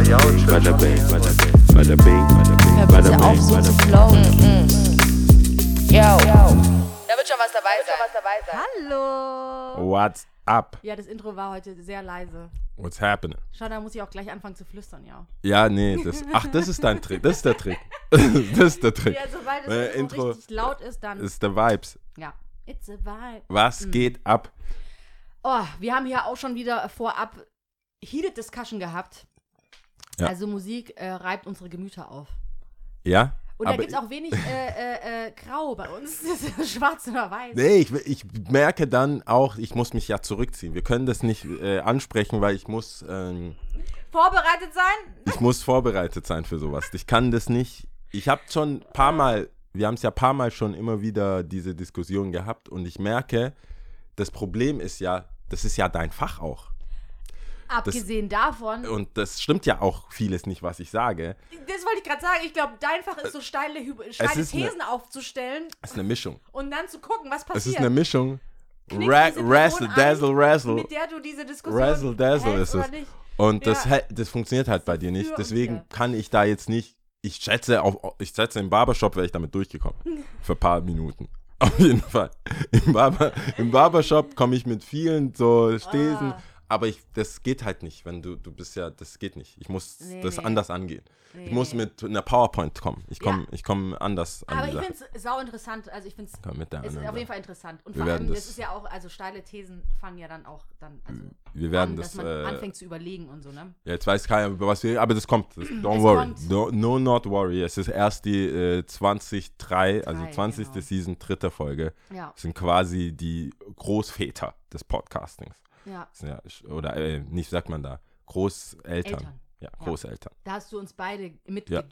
Bada bing, bada bing, bada bing, auf, bing, so zu bing. flowen. Yo. Da wird schon was dabei sein. Hallo! What's up? Ja, das Intro war heute sehr leise. What's happening? Schon, da muss ich auch gleich anfangen zu flüstern, ja. Ja, nee, das, ach, das ist dein Trick. Das ist der Trick. das ist der Trick. Ja, sobald es Äh, Intro richtig laut ist, dann. ist der Vibes. ja. It's a vibe. Was Mhm. geht ab? Oh, wir haben hier auch schon wieder vorab Heated Discussion gehabt. Ja. Also Musik äh, reibt unsere Gemüter auf. Ja? Und da gibt es auch wenig äh, äh, äh, Grau bei uns. Das ist schwarz oder weiß. Nee, ich, ich merke dann auch, ich muss mich ja zurückziehen. Wir können das nicht äh, ansprechen, weil ich muss, ähm, Vorbereitet sein? ich muss vorbereitet sein für sowas. Ich kann das nicht. Ich habe schon ein paar Mal, wir haben es ja ein paar Mal schon immer wieder diese Diskussion gehabt und ich merke, das Problem ist ja, das ist ja dein Fach auch. Abgesehen davon, Und das stimmt ja auch vieles nicht, was ich sage. das wollte ich gerade sagen, ich glaube, dein Fach ist so steile, steile eine- Thesen aufzustellen Es ist eine Mischung. und dann zu gucken, was passiert. Es ist eine Mischung. Ra ein, Dazzle, Razzle. Mit der du diese Diskussion Razzle Dazzle ist es. Und das, Ja. hä- das funktioniert halt bei dir nicht. Deswegen kann ich da jetzt nicht. Ich schätze, auf, ich schätze, im Barbershop wäre ich damit durchgekommen. Für ein paar Minuten. Auf jeden Fall. Im, Barber, im Barbershop komme ich mit vielen so Stesen. Ah. Aber ich, das geht halt nicht, wenn du, du bist ja, das geht nicht. Ich muss Nee, das nee. anders angehen. Ich Nee, muss nee. mit einer PowerPoint kommen. Ich komme Ja. ich komm anders an Aber ich finde es sau interessant. Also ich finde Komm mit der es ist auf jeden. Fall interessant. Und Wir vor werden allem, das, das- ist ja auch, also steile Thesen fangen ja dann auch dann, also Wir werden an, das. dass man äh, anfängt zu überlegen und so, ne? Ja, jetzt weiß keiner, über was wir. Aber das kommt. Das, don't Es worry. kommt. No, no, not worry. Es ist erst die äh, 2003, also Drei, 20. genau. Season, dritte Folge. Ja, Das sind quasi die Großväter des Podcastings. Ja. Ja, oder äh, nicht, sagt man da, Großeltern. Eltern. Ja, Großeltern. Da hast du uns beide mit Ja.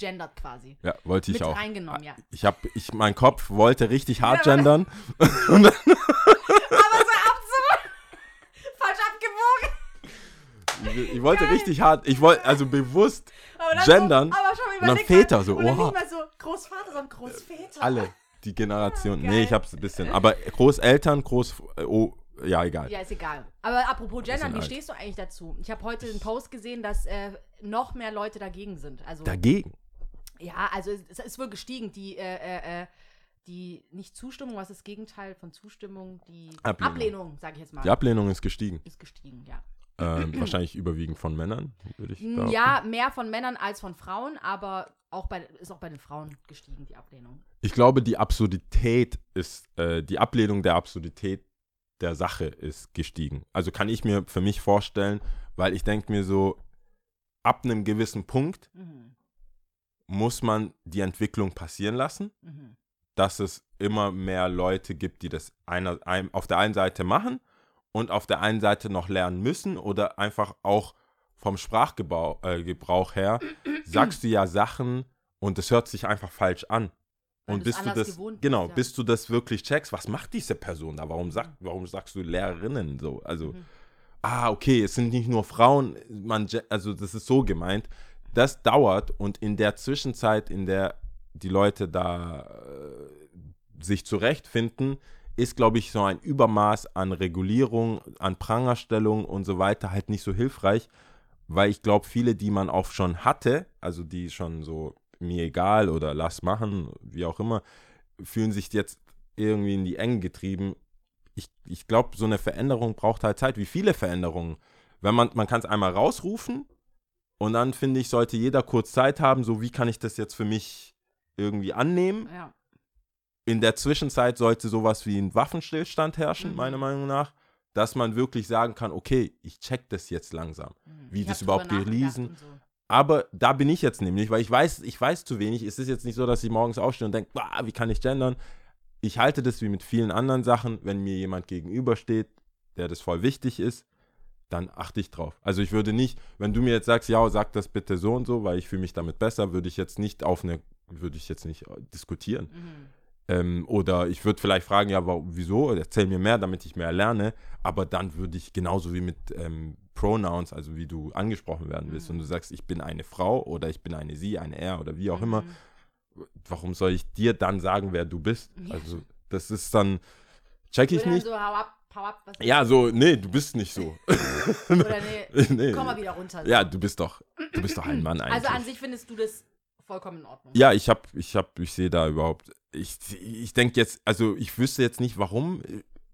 quasi. Ja, wollte ich mit auch. reingenommen, ja. Ich habe, ich, mein Kopf wollte richtig hart Ja, gendern. Aber so absolut falsch abgewogen. Ich, ich wollte richtig hart, ich wollte, also bewusst gendern. So, aber schon und dann Väter so, oha. nicht mal so Großvater, sondern Großväter. alle, die Generation. Geil. nee, ich hab's ein bisschen. Aber Großeltern, Groß, oh, ja, egal. Ja, ist egal. Aber apropos Gendern, wie alt. stehst du eigentlich dazu? Ich habe heute einen Post gesehen, dass äh, noch mehr Leute dagegen sind. Also Dagegen. ja, also es, es ist wohl gestiegen, die äh, äh, äh, die nicht Zustimmung, was ist das Gegenteil von Zustimmung? Die Ablehnung. Ablehnung, sage ich jetzt mal, Die Ablehnung ist gestiegen. ist gestiegen, ja. Ähm, wahrscheinlich überwiegend von Männern, würde ich behaupten. Ja, mehr von Männern als von Frauen, aber auch bei, ist auch bei den Frauen gestiegen, die Ablehnung. Ich glaube, die Absurdität ist, äh, die Ablehnung der Absurdität der Sache ist gestiegen. Also kann ich mir für mich vorstellen, weil ich denke mir so, ab einem gewissen Punkt Mhm. muss man die Entwicklung passieren lassen, Mhm. dass es immer mehr Leute gibt, die das einer, ein, auf der einen Seite machen und auf der einen Seite noch lernen müssen oder einfach auch vom Sprachgebrauch äh, her sagst du ja Sachen und es hört sich einfach falsch an. Weil Und du's bis du das gewohnt bist, genau, ja. bis du das wirklich checkst, was macht diese Person da? Warum sag, warum sagst du Lehrerinnen so? Also Mhm. ah, okay, es sind nicht nur Frauen, man also das ist so gemeint. Das dauert und in der Zwischenzeit, in der die Leute da äh, sich zurechtfinden, ist, glaube ich, so ein Übermaß an Regulierung, an Prangerstellung und so weiter halt nicht so hilfreich, weil ich glaube, viele, die man auch schon hatte, also die schon so mir egal oder lass machen, wie auch immer, fühlen sich jetzt irgendwie in die Enge getrieben. Ich, ich glaube, so eine Veränderung braucht halt Zeit, wie viele Veränderungen. Wenn man, man kann es einmal rausrufen und dann finde ich, sollte jeder kurz Zeit haben, so wie kann ich das jetzt für mich irgendwie annehmen. Ja. In der Zwischenzeit sollte sowas wie ein Waffenstillstand herrschen, Mhm. meiner Meinung nach, dass man wirklich sagen kann, okay, ich check das jetzt langsam. Mhm. Wie Ich das überhaupt gelesen. So. Aber da bin ich jetzt nämlich, weil ich weiß, ich weiß zu wenig. Es ist jetzt nicht so, dass ich morgens aufstehe und denke, wie kann ich gendern? Ich halte das wie mit vielen anderen Sachen, wenn mir jemand gegenübersteht, der das voll wichtig ist, dann achte ich drauf. Also ich würde nicht, wenn du mir jetzt sagst, ja, sag das bitte so und so, weil ich fühle mich damit besser, würde ich jetzt nicht auf eine, würde ich jetzt nicht äh, diskutieren. Mhm. Ähm, oder ich würde vielleicht fragen, ja, wieso? Erzähl mir mehr, damit ich mehr lerne. Aber dann würde ich genauso wie mit ähm, Pronouns, also wie du angesprochen werden willst, Mhm. und du sagst, ich bin eine Frau oder ich bin eine sie, eine er oder wie auch immer, Mhm. warum soll ich dir dann sagen, wer du bist? Ja. Also das ist dann, check ich dann nicht. so hau ab Power up. Was Ja, so, nee, du bist nicht so. Oder nee, nee. komm mal wieder runter. Ja, du bist doch, du bist doch ein Mann eigentlich. also an sich findest du das vollkommen in Ordnung. Ja, ich hab, ich hab, ich sehe da überhaupt, ich, ich denke jetzt, also ich wüsste jetzt nicht, warum.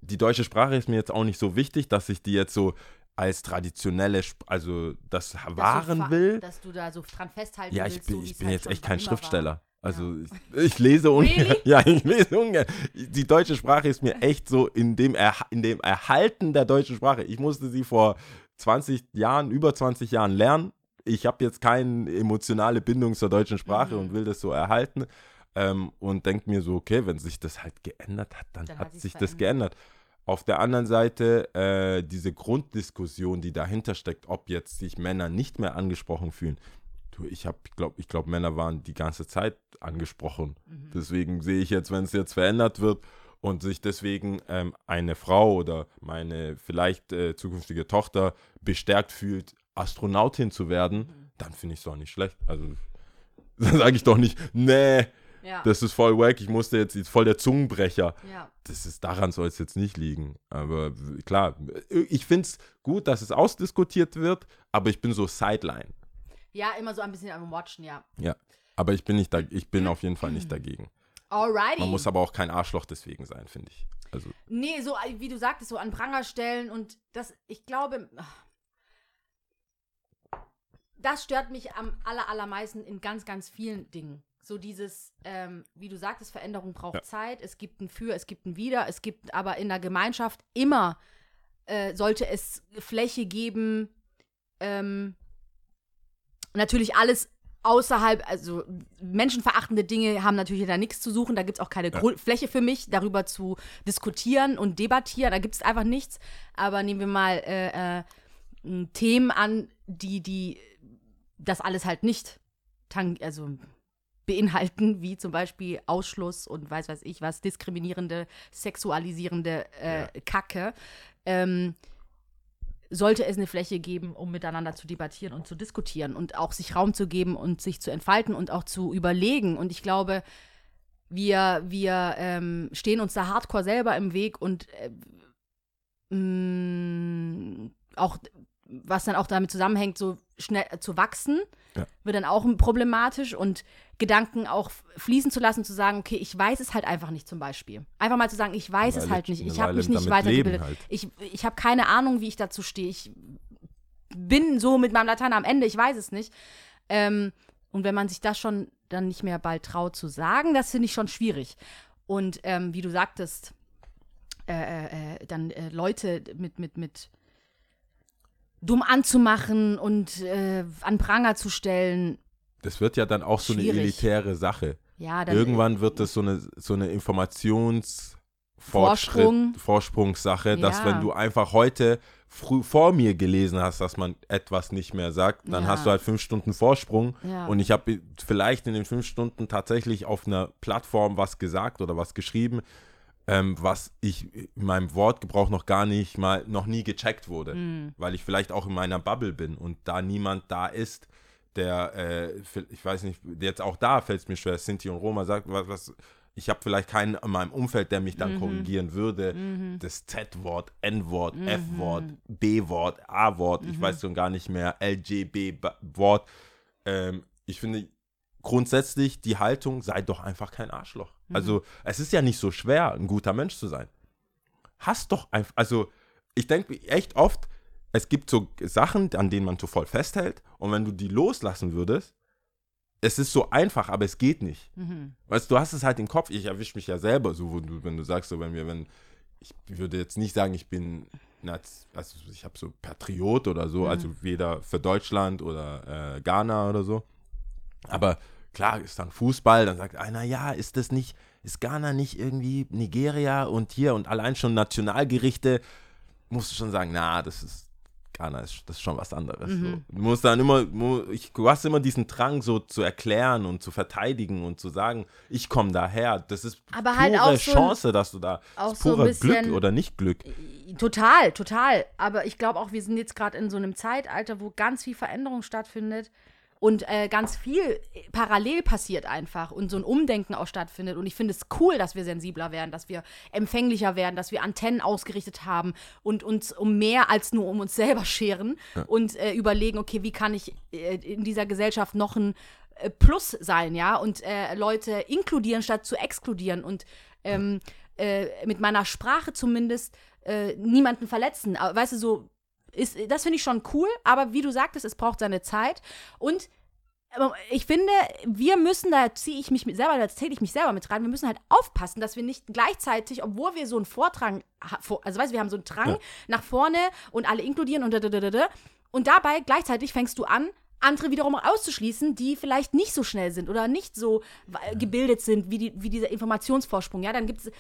Die deutsche Sprache ist mir jetzt auch nicht so wichtig, dass ich die jetzt so als traditionelle, Sp also das wahren will. Dass du da so dran festhalten Ja, ich willst, bin, so ich bin halt jetzt echt kein immer war. Schriftsteller. Also ich, ich lese ungern. Really? Ja, ich lese ungern. Die deutsche Sprache ist mir echt so in dem, in dem Erhalten der deutschen Sprache. Ich musste sie vor 20 Jahren, über 20 Jahren lernen. Ich habe jetzt keine emotionale Bindung zur deutschen Sprache Mhm. und will das so erhalten. Ähm, und denke mir so, okay, wenn sich das halt geändert hat, dann, Dann hat sich das verändert. geändert. Auf der anderen Seite äh, diese Grunddiskussion, die dahinter steckt, ob jetzt sich Männer nicht mehr angesprochen fühlen. Du, ich habe, glaube, ich glaube, Männer waren die ganze Zeit angesprochen. Mhm. Deswegen sehe ich jetzt, wenn es jetzt verändert wird und sich deswegen ähm, eine Frau oder meine vielleicht äh, zukünftige Tochter bestärkt fühlt, Astronautin zu werden, Mhm. dann finde ich es doch nicht schlecht. Also dann sage ich doch nicht, nee, Ja. das ist voll wack, ich musste jetzt, ist voll der Zungenbrecher ja. das ist, daran soll es jetzt nicht liegen. Aber klar, ich finde es gut, dass es ausdiskutiert wird, aber ich bin so Sideline. ja, immer so ein bisschen am Watchen, ja. Ja. Aber ich bin nicht da, ich bin auf jeden Fall nicht dagegen. Alrighty. Man muss aber auch kein Arschloch deswegen sein, finde ich. Also, Nee, so äh, wie du sagtest, so an Pranger stellen und das, ich glaube, ach, das stört mich am aller, allermeisten in ganz, ganz vielen Dingen. So dieses, ähm, wie du sagtest, Veränderung braucht Ja. Zeit, es gibt ein Für, es gibt ein Wider, es gibt aber in der Gemeinschaft immer, äh, sollte es Fläche geben, ähm, natürlich alles außerhalb, also menschenverachtende Dinge haben natürlich da nichts zu suchen. Da gibt es auch keine Grund Fläche für mich, darüber zu diskutieren und debattieren. Da gibt es einfach nichts. Aber nehmen wir mal äh, äh, Themen an, die, die das alles halt nicht also beinhalten, wie zum Beispiel Ausschluss und weiß weiß ich was, diskriminierende, sexualisierende äh, Kacke. Ähm, sollte es eine Fläche geben, um miteinander zu debattieren und zu diskutieren und auch sich Raum zu geben und sich zu entfalten und auch zu überlegen. Und ich glaube, wir, wir ähm, stehen uns da hardcore selber im Weg und äh, mh, auch, was dann auch damit zusammenhängt, so schnell äh, zu wachsen, Ja. wird dann auch problematisch und Gedanken auch fließen zu lassen, zu sagen, okay, ich weiß es halt einfach nicht zum Beispiel. Einfach mal zu sagen, ich weiß es Weile- halt nicht, ich habe mich nicht weitergebildet. halt. Ich, ich habe keine Ahnung, wie ich dazu stehe. Ich bin so mit meinem Latein am Ende, ich weiß es nicht. Ähm, und wenn man sich das schon dann nicht mehr bald traut zu sagen, das finde ich schon schwierig. Und ähm, wie du sagtest, äh, äh, dann äh, Leute mit, mit, mit dumm anzumachen und äh, an Pranger zu stellen, das wird ja dann auch so eine Schwierig. elitäre Sache. ja, dann Irgendwann wird das so eine, so eine Informationsfortschritt, Vorsprung. Vorsprungssache, dass Ja. wenn du einfach heute früh vor mir gelesen hast, dass man etwas nicht mehr sagt, dann Ja. hast du halt fünf Stunden Vorsprung. Ja. Und ich habe vielleicht in den fünf Stunden tatsächlich auf einer Plattform was gesagt oder was geschrieben, ähm, was ich in meinem Wortgebrauch noch gar nicht mal, noch nie gecheckt wurde. Hm. Weil ich vielleicht auch in meiner Bubble bin und da niemand da ist, der, äh, ich weiß nicht, jetzt auch da fällt es mir schwer, Sinti und Roma sagt, was, was ich habe vielleicht keinen in meinem Umfeld, der mich dann korrigieren würde. Das Z-Wort, N-Wort, F-Wort, B-Wort, A-Wort, ich weiß schon gar nicht mehr, LGB-Wort. Ähm, ich finde grundsätzlich die Haltung, sei doch einfach kein Arschloch. Also es ist ja nicht so schwer, ein guter Mensch zu sein. Hast doch einfach, also ich denke echt oft, es gibt so Sachen, an denen man so voll festhält und wenn du die loslassen würdest, es ist so einfach, aber es geht nicht. Mhm. Weißt du, du hast es halt im Kopf. Ich erwische mich ja selber so, wo du, wenn du sagst, so, wenn wir, wenn, ich würde jetzt nicht sagen, ich bin, also ich habe so Patriot oder so, also weder für Deutschland oder äh, Ghana oder so. Aber klar ist dann Fußball, dann sagt einer, ja, ist das nicht, ist Ghana nicht irgendwie Nigeria und hier und allein schon Nationalgerichte, musst du schon sagen, na, das ist, Ghana ist, das ist schon was anderes. So. Du musst dann immer, ich, du hast immer diesen Drang, so zu erklären und zu verteidigen und zu sagen, ich komme daher. Das ist Aber pure halt auch so ein- Chance, dass du da, auch ist so ein pure bisschen- Glück oder nicht Glück. Total, total. Aber ich glaube auch, wir sind jetzt gerade in so einem Zeitalter, wo ganz viel Veränderung stattfindet. Und äh, ganz viel parallel passiert einfach und so ein Umdenken auch stattfindet. Und ich finde es cool, dass wir sensibler werden, dass wir empfänglicher werden, dass wir Antennen ausgerichtet haben und uns um mehr als nur um uns selber scheren und äh, überlegen, okay, wie kann ich äh, in dieser Gesellschaft noch ein äh, Plus sein, ja, und äh, Leute inkludieren statt zu exkludieren und ähm, äh, mit meiner Sprache zumindest äh, niemanden verletzen. Weißt du, so ist, das finde ich schon cool, aber wie du sagtest, es braucht seine Zeit und aber ich finde, wir müssen, da ziehe ich mich mit selber, da zähle ich mich selber mit rein, wir müssen halt aufpassen, dass wir nicht gleichzeitig, obwohl wir so einen Vortrag, also weißt du, wir haben so einen Drang Ja. nach vorne und alle inkludieren und da, da, da, da, und dabei gleichzeitig fängst du an, andere wiederum auszuschließen, die vielleicht nicht so schnell sind oder nicht so gebildet sind wie, die, wie dieser Informationsvorsprung. Ja, dann gibt es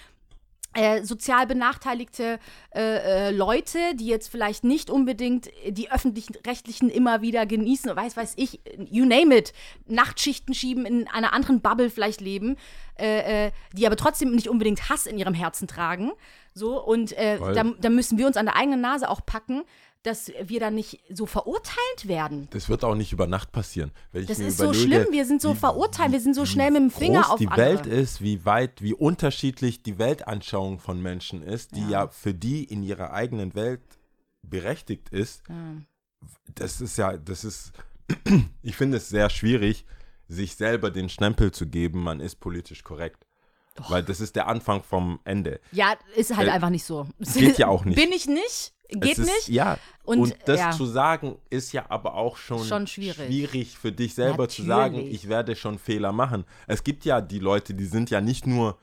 äh, sozial benachteiligte äh, äh, Leute, die jetzt vielleicht nicht unbedingt die öffentlichen Rechtlichen immer wieder genießen, weiß weiß ich, you name it, Nachtschichten schieben, in einer anderen Bubble vielleicht leben, äh, äh, die aber trotzdem nicht unbedingt Hass in ihrem Herzen tragen. So, und da, da müssen wir uns an der eigenen Nase auch packen, dass wir dann nicht so verurteilt werden. Das wird auch nicht über Nacht passieren. Das ist so schlimm, wir sind so wie- verurteilt, wir sind so schnell mit dem Finger groß auf die andere. Welt ist, wie weit, wie unterschiedlich die Weltanschauung von Menschen ist, die ja, für die in ihrer eigenen Welt berechtigt ist. Das ist ja, das ist, ich finde es sehr schwierig, sich selber den Stempel zu geben, man ist politisch korrekt. Weil das ist der Anfang vom Ende. Ja, ist halt Äh, einfach nicht so. geht ja auch nicht. Bin ich nicht, geht ist, nicht. Ja. Und, Und, das ja. zu sagen, ist ja aber auch schon, Schon schwierig. für dich selber zu sagen, Natürlich. ich werde schon Fehler machen. Es gibt ja die Leute, die sind ja nicht nur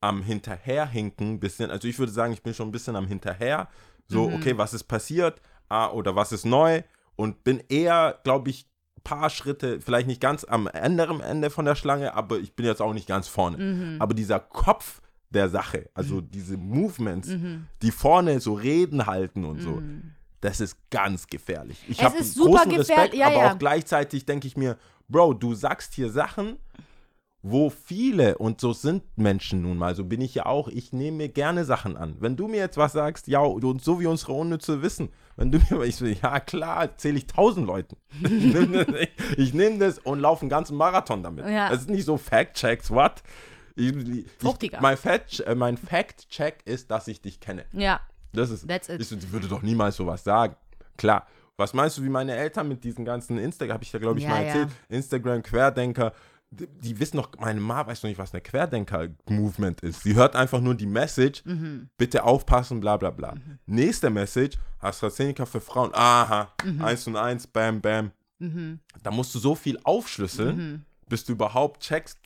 am Hinterherhinken, bisschen, also ich würde sagen, ich bin schon ein bisschen am Hinterher. So, Mhm. okay, was ist passiert? Ah, oder was ist neu? Und bin eher, glaube ich, paar Schritte, vielleicht nicht ganz am anderen Ende von der Schlange, aber ich bin jetzt auch nicht ganz vorne. Mhm. Aber dieser Kopf der Sache, also diese Movements, Mhm. die vorne so Reden halten und so, das ist ganz gefährlich. Ich habe ist super großen Respekt, ja, aber ja. auch gleichzeitig denke ich mir, Bro, du sagst hier Sachen, wo viele, und so sind Menschen nun mal, so bin ich ja auch, ich nehme mir gerne Sachen an. Wenn du mir jetzt was sagst, ja, und so wie unsere unnütze Wissen, wenn du mir, ich so, ja klar, erzähle ich tausend Leuten. ich nehme das, ich nehm das und laufe einen ganzen Marathon damit. Ja. Das ist nicht so Fact-Checks, what? Ich, ich, Fruchtiger. mein Fact- äh, mein Fact-Check ist, dass ich dich kenne. Ja, Das ist, That's it. ich würde doch niemals sowas sagen. Klar. Was meinst du, wie meine Eltern mit diesen ganzen Instagram, habe ich ja, glaube ich, Ja, mal ja. erzählt, Instagram, Querdenker, die, die wissen noch, meine Ma weiß noch nicht, was eine Querdenker-Movement ist. Sie hört einfach nur die Message, Mhm. bitte aufpassen, bla bla bla. Nächste Message, AstraZeneca für Frauen, aha, Mhm. eins und eins, bam, bam. Da musst du so viel aufschlüsseln, Mhm. bis du überhaupt checkst,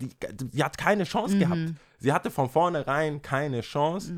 die, die hat keine Mhm. Chance gehabt. Sie hatte von vornherein keine Chance,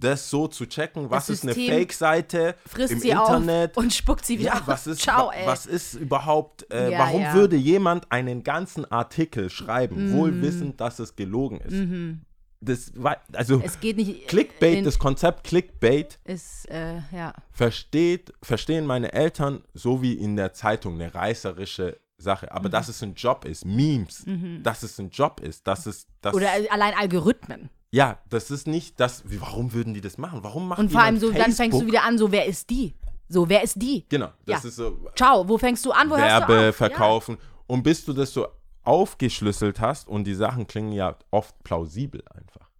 das so zu checken, was Das ist eine Fake-Seite frisst im sie Internet. auf und spuckt sie wieder ja, was ist, Ciao, ey. was ist überhaupt, äh, Ja, warum ja. würde jemand einen ganzen Artikel schreiben, Mhm. wohl wissend, dass es gelogen ist? Das war, also es geht nicht. Clickbait, in- das Konzept Clickbait ist, äh, ja. versteht, verstehen meine Eltern so wie in der Zeitung eine reißerische Sache. Mhm. Aber dass es ein Job ist, Memes, dass es ein Job ist, dass es, das, Oder allein Algorithmen. Ja, das ist nicht das, wie, warum würden die das machen? Warum machen Und vor allem so, dann fängst du Facebook? wieder an, so, wer ist die? So, wer ist die? Genau, das Ja. ist so Ciao, wo fängst du an? Wo hörst du Werbe auf? verkaufen. Und bis du das so aufgeschlüsselt hast und die Sachen klingen ja oft plausibel einfach.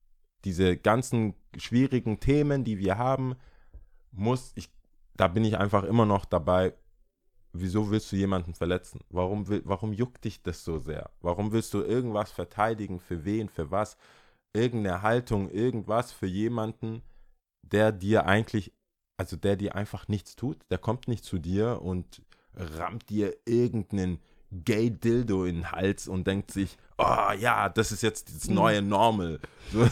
Diese ganzen schwierigen Themen, die wir haben, muss ich, da bin ich einfach immer noch dabei. Wieso willst du jemanden verletzen? Warum, will, warum juckt dich das so sehr? Warum willst du irgendwas verteidigen? Für wen? Für was? Irgendeine Haltung, irgendwas für jemanden, der dir eigentlich, also der dir einfach nichts tut. Der kommt nicht zu dir und rammt dir irgendeinen Gay Dildo in den Hals und denkt sich, oh ja, das ist jetzt das neue Normal. So,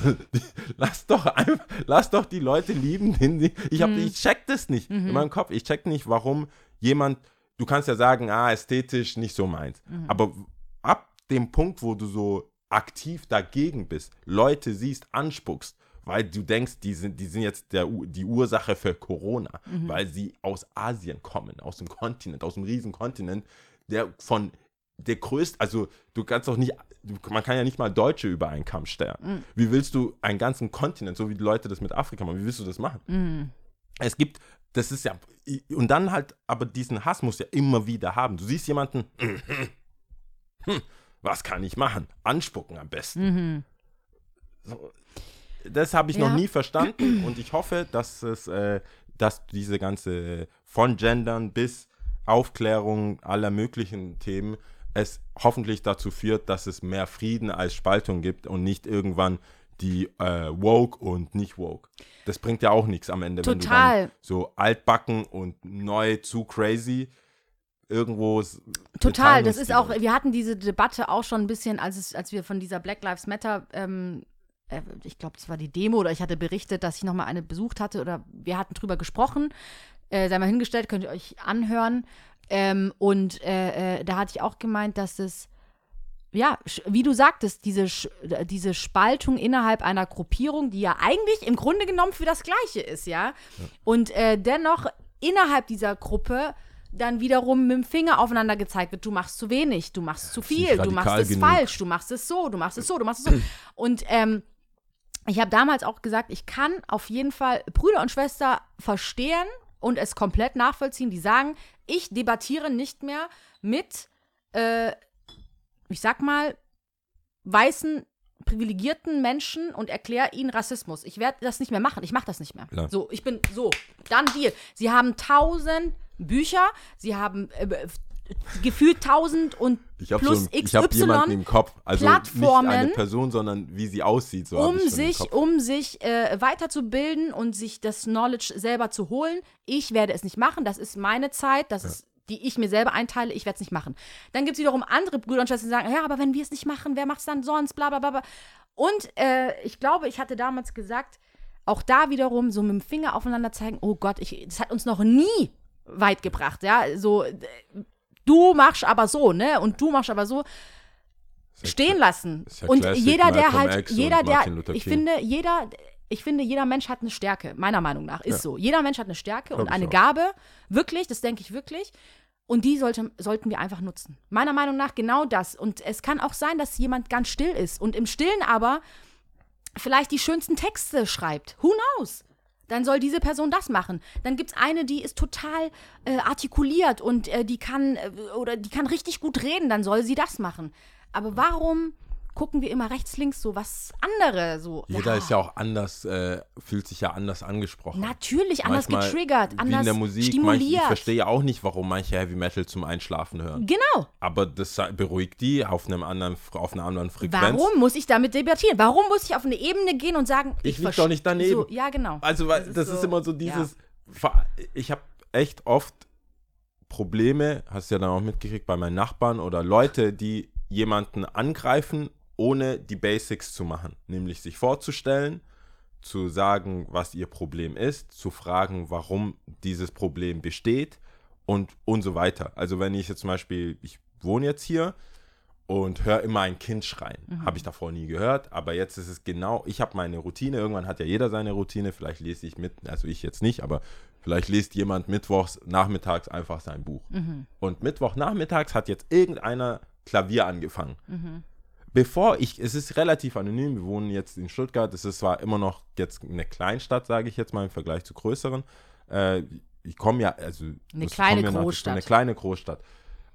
lass doch einfach, lass doch die Leute lieben, den sie, ich hab, ich check das nicht in meinem Kopf. Ich check nicht, warum jemand, du kannst ja sagen, ah, ästhetisch nicht so meins. Aber ab dem Punkt, wo du so aktiv dagegen bist, Leute siehst, anspuckst, weil du denkst, die sind, die sind jetzt der, die Ursache für Corona, weil sie aus Asien kommen, aus dem Kontinent, aus dem riesen Kontinent, der von der größte, also du kannst doch nicht, man kann ja nicht mal Deutsche über einen Kamm stellen. Wie willst du einen ganzen Kontinent, so wie die Leute das mit Afrika machen, wie willst du das machen? Es gibt das ist ja, und dann halt, aber diesen Hass muss ja immer wieder haben. Du siehst jemanden, hm, was kann ich machen? Anspucken am besten. Mhm. So, das habe ich Ja. noch nie verstanden und ich hoffe, dass es, äh, dass diese ganze von Gendern bis Aufklärung aller möglichen Themen es hoffentlich dazu führt, dass es mehr Frieden als Spaltung gibt und nicht irgendwann die äh, woke und nicht woke. Das bringt ja auch nichts am Ende, wenn du Total. so altbacken und neu zu crazy irgendwo Total, das ist auch, wir hatten diese Debatte auch schon ein bisschen, als, es, als wir von dieser Black Lives Matter, ähm, äh, ich glaube, das war die Demo oder ich hatte berichtet, dass ich nochmal eine besucht hatte oder wir hatten drüber gesprochen. Äh, sei mal hingestellt, könnt ihr euch anhören. Ähm, und äh, äh, da hatte ich auch gemeint, dass es, ja, wie du sagtest, diese, äh, diese Spaltung innerhalb einer Gruppierung, die ja eigentlich im Grunde genommen für das Gleiche ist, ja. Und äh, dennoch innerhalb dieser Gruppe dann wiederum mit dem Finger aufeinander gezeigt wird, du machst zu wenig, du machst zu viel, du machst es genug. falsch, du machst es so, du machst es so, du machst es so. Und ähm, ich habe damals auch gesagt, ich kann auf jeden Fall Brüder und Schwester verstehen und es komplett nachvollziehen, die sagen, ich debattiere nicht mehr mit, äh, ich sag mal, weißen, privilegierten Menschen und erkläre ihnen Rassismus. Ich werde das nicht mehr machen. Ich mache das nicht mehr. Klar. So, ich bin so. Dann Deal. Sie haben tausend Bücher, sie haben äh, gefühlt tausend und plus so, ein- ich hab XY jemanden im Kopf, also Plattformen, nicht eine Person, sondern wie sie aussieht. So um sich, um sich äh, weiterzubilden und sich das Knowledge selber zu holen. Ich werde es nicht machen. Das ist meine Zeit, das ist, die ich mir selber einteile. Ich werde es nicht machen. Dann gibt es wiederum andere Brüder und Schwestern, die sagen, ja, aber wenn wir es nicht machen, wer macht es dann sonst? Bla bla bla bla. Und äh, ich glaube, ich hatte damals gesagt, auch da wiederum so mit dem Finger aufeinander zeigen, oh Gott, ich, das hat uns noch nie weit gebracht, ja. So, du machst aber so, ne? Und du machst aber so. Stehen lassen. ja und Classic jeder, der Malcolm halt, jeder, der, ich finde, jeder, ich finde, jeder Mensch hat eine Stärke, meiner Meinung nach, ist Ja. so. Jeder Mensch hat eine Stärke Glaub und eine. Gabe, wirklich, das denke ich wirklich. Und die sollte, sollten wir einfach nutzen. Meiner Meinung nach genau das. Und es kann auch sein, dass jemand ganz still ist und im Stillen aber vielleicht die schönsten Texte schreibt. Who knows? Dann soll diese Person das machen. Dann gibt es eine, die ist total äh, artikuliert und äh, die kann äh, oder die kann richtig gut reden, dann soll sie das machen. Aber warum gucken wir immer rechts, links so was andere so? Jeder ist ja auch anders, äh, fühlt sich ja anders angesprochen. natürlich anders Manchmal, getriggert, Wie anders in der Musik, stimuliert. ich verstehe ja auch nicht, warum manche Heavy Metal zum Einschlafen hören. genau. Aber das beruhigt die auf, einem anderen, auf einer anderen Frequenz. Warum muss ich damit debattieren? Warum muss ich auf eine Ebene gehen und sagen, Ich lieg verste- doch nicht daneben. So, ja, genau. Also, weil Das das, ist ist, so- immer so dieses. Ver- Ich habe echt oft Probleme, hast du ja dann auch mitgekriegt, bei meinen Nachbarn oder Leute, die jemanden angreifen, ohne die Basics zu machen. Nämlich sich vorzustellen, zu sagen, was ihr Problem ist, zu fragen, warum dieses Problem besteht und, und so weiter. Also, wenn ich jetzt zum Beispiel, ich wohne jetzt hier und höre immer ein Kind schreien. Mhm. Habe ich davor nie gehört, aber jetzt ist es genau, ich habe meine Routine, irgendwann hat ja jeder seine Routine, vielleicht lese ich mit, also ich jetzt nicht, aber vielleicht liest jemand mittwochs nachmittags einfach sein Buch. Mhm. Und Mittwochnachmittags hat jetzt irgendeiner Klavier angefangen. Mhm. Bevor ich, es ist relativ anonym, wir wohnen jetzt in Stuttgart, es ist zwar immer noch jetzt eine Kleinstadt, sage ich jetzt mal im Vergleich zu größeren. Äh, ich komme ja, also Eine kleine ja Großstadt. Eine kleine Großstadt.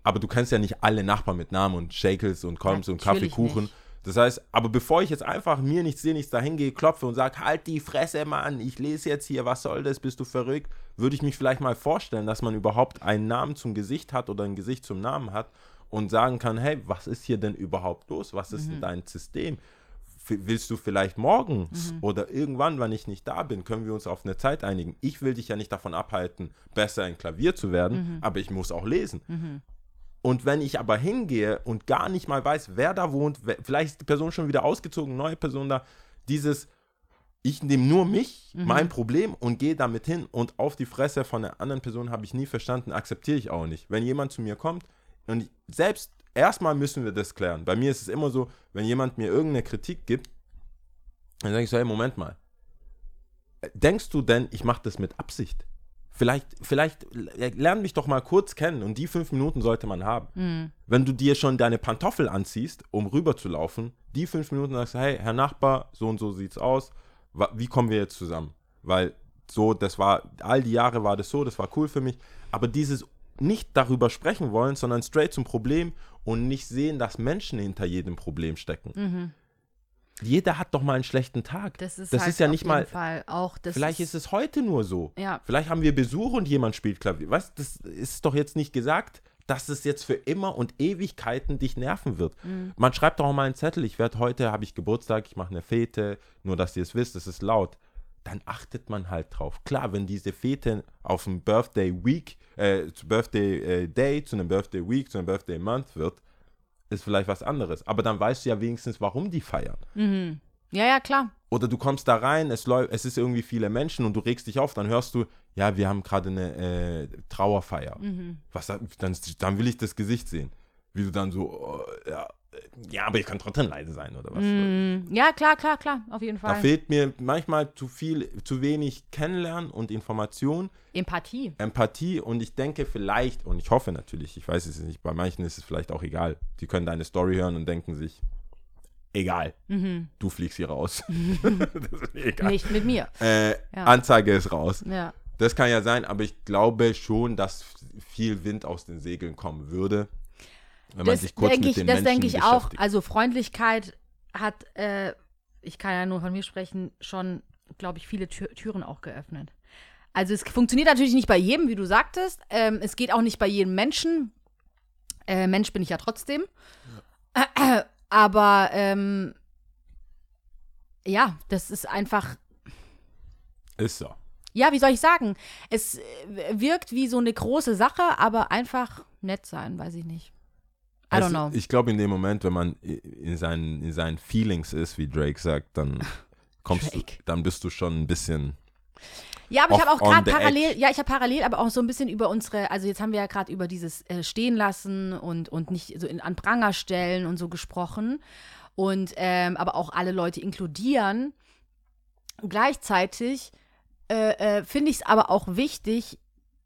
Aber du kennst ja nicht alle Nachbarn mit Namen und Shakels und Koms und Kaffeekuchen. nicht. Das heißt, aber bevor ich jetzt einfach mir nichts sehe, nichts dahin gehe, klopfe und sage, halt die Fresse, Mann, ich lese jetzt hier, was soll das, bist du verrückt, würde ich mich vielleicht mal vorstellen, dass man überhaupt einen Namen zum Gesicht hat oder ein Gesicht zum Namen hat und sagen kann, hey, was ist hier denn überhaupt los? Was ist denn dein System? F- Willst du vielleicht morgens oder irgendwann, wenn ich nicht da bin, können wir uns auf eine Zeit einigen? Ich will dich ja nicht davon abhalten, besser ein Klavier zu werden, aber ich muss auch lesen. Und wenn ich aber hingehe und gar nicht mal weiß, wer da wohnt, wer, vielleicht ist die Person schon wieder ausgezogen, neue Person da, dieses, ich nehme nur mich, mein Problem und gehe damit hin und auf die Fresse von einer anderen Person habe ich nie verstanden, akzeptiere ich auch nicht. Wenn jemand zu mir kommt und selbst erstmal müssen wir das klären. Bei mir ist es immer so, wenn jemand mir irgendeine Kritik gibt, dann sage ich so, hey, Moment mal. Denkst du denn, ich mache das mit Absicht? Vielleicht, vielleicht lern mich doch mal kurz kennen und die fünf Minuten sollte man haben. Wenn du dir schon deine Pantoffel anziehst, um rüber zu laufen, die fünf Minuten sagst du, hey, Herr Nachbar, so und so sieht's aus, wie kommen wir jetzt zusammen? Weil so, das war, all die Jahre war das so, das war cool für mich. Aber dieses nicht darüber sprechen wollen, sondern straight zum Problem und nicht sehen, dass Menschen hinter jedem Problem stecken. Jeder hat doch mal einen schlechten Tag. Das ist, das halt ist ja nicht mal. Fall auch das Vielleicht ist es heute nur so. Ja. Vielleicht haben wir Besuch und jemand spielt Klavier. Weißt das ist doch jetzt nicht gesagt, dass es jetzt für immer und Ewigkeiten dich nerven wird. Mhm. Man schreibt doch auch mal einen Zettel, ich werde heute, habe ich Geburtstag, ich mache eine Fete, nur dass ihr es wisst, es ist laut. Dann achtet man halt drauf. Klar, wenn diese Fete auf dem Birthday Week, äh, zu Birthday äh, Day, zu einem Birthday Week, zu einem Birthday Month wird, ist vielleicht was anderes. Aber dann weißt du ja wenigstens, warum die feiern. Ja, ja, klar. Oder du kommst da rein, es, läuft, es ist irgendwie viele Menschen und du regst dich auf, dann hörst du, ja, wir haben gerade eine äh, Trauerfeier. Was, dann, dann will ich das Gesicht sehen. Wie du dann so, oh, ja, ja, aber ich kann trotzdem leise sein oder was. Ja, klar, klar, klar, auf jeden Da Fall. fehlt mir manchmal zu viel, zu wenig Kennenlernen und Information, Empathie. Empathie und ich denke vielleicht, und ich hoffe natürlich, ich weiß es nicht, bei manchen ist es vielleicht auch egal. Die können deine Story hören und denken sich, egal, du fliegst hier raus. das ist mir egal. Nicht mit mir. Äh, Ja. Anzeige ist raus. Ja. Das kann ja sein, aber ich glaube schon, dass viel Wind aus den Segeln kommen würde, wenn man Das sich kurz denke ich, das denke ich auch. Also Freundlichkeit hat, äh, ich kann ja nur von mir sprechen, schon, glaube ich, viele Tür Türen auch geöffnet. Also es funktioniert natürlich nicht bei jedem, wie du sagtest. Ähm, es geht auch nicht bei jedem Menschen. Äh, Mensch bin ich ja trotzdem. Aber ähm, ja, das ist einfach Ist so. ja, wie soll ich sagen? Es wirkt wie so eine große Sache, aber einfach nett sein, weiß ich nicht. I don't know. Ich glaube, in dem Moment, wenn man in seinen, in seinen Feelings ist, wie Drake sagt, dann kommst Drake. du, dann bist du schon ein bisschen. Ja, aber ich habe auch gerade parallel, ja, ich habe parallel aber auch so ein bisschen über unsere, also jetzt haben wir ja gerade über dieses äh, Stehen lassen und, und nicht so in, an Pranger stellen und so gesprochen und ähm, aber auch alle Leute inkludieren. Gleichzeitig äh, äh, finde ich es aber auch wichtig,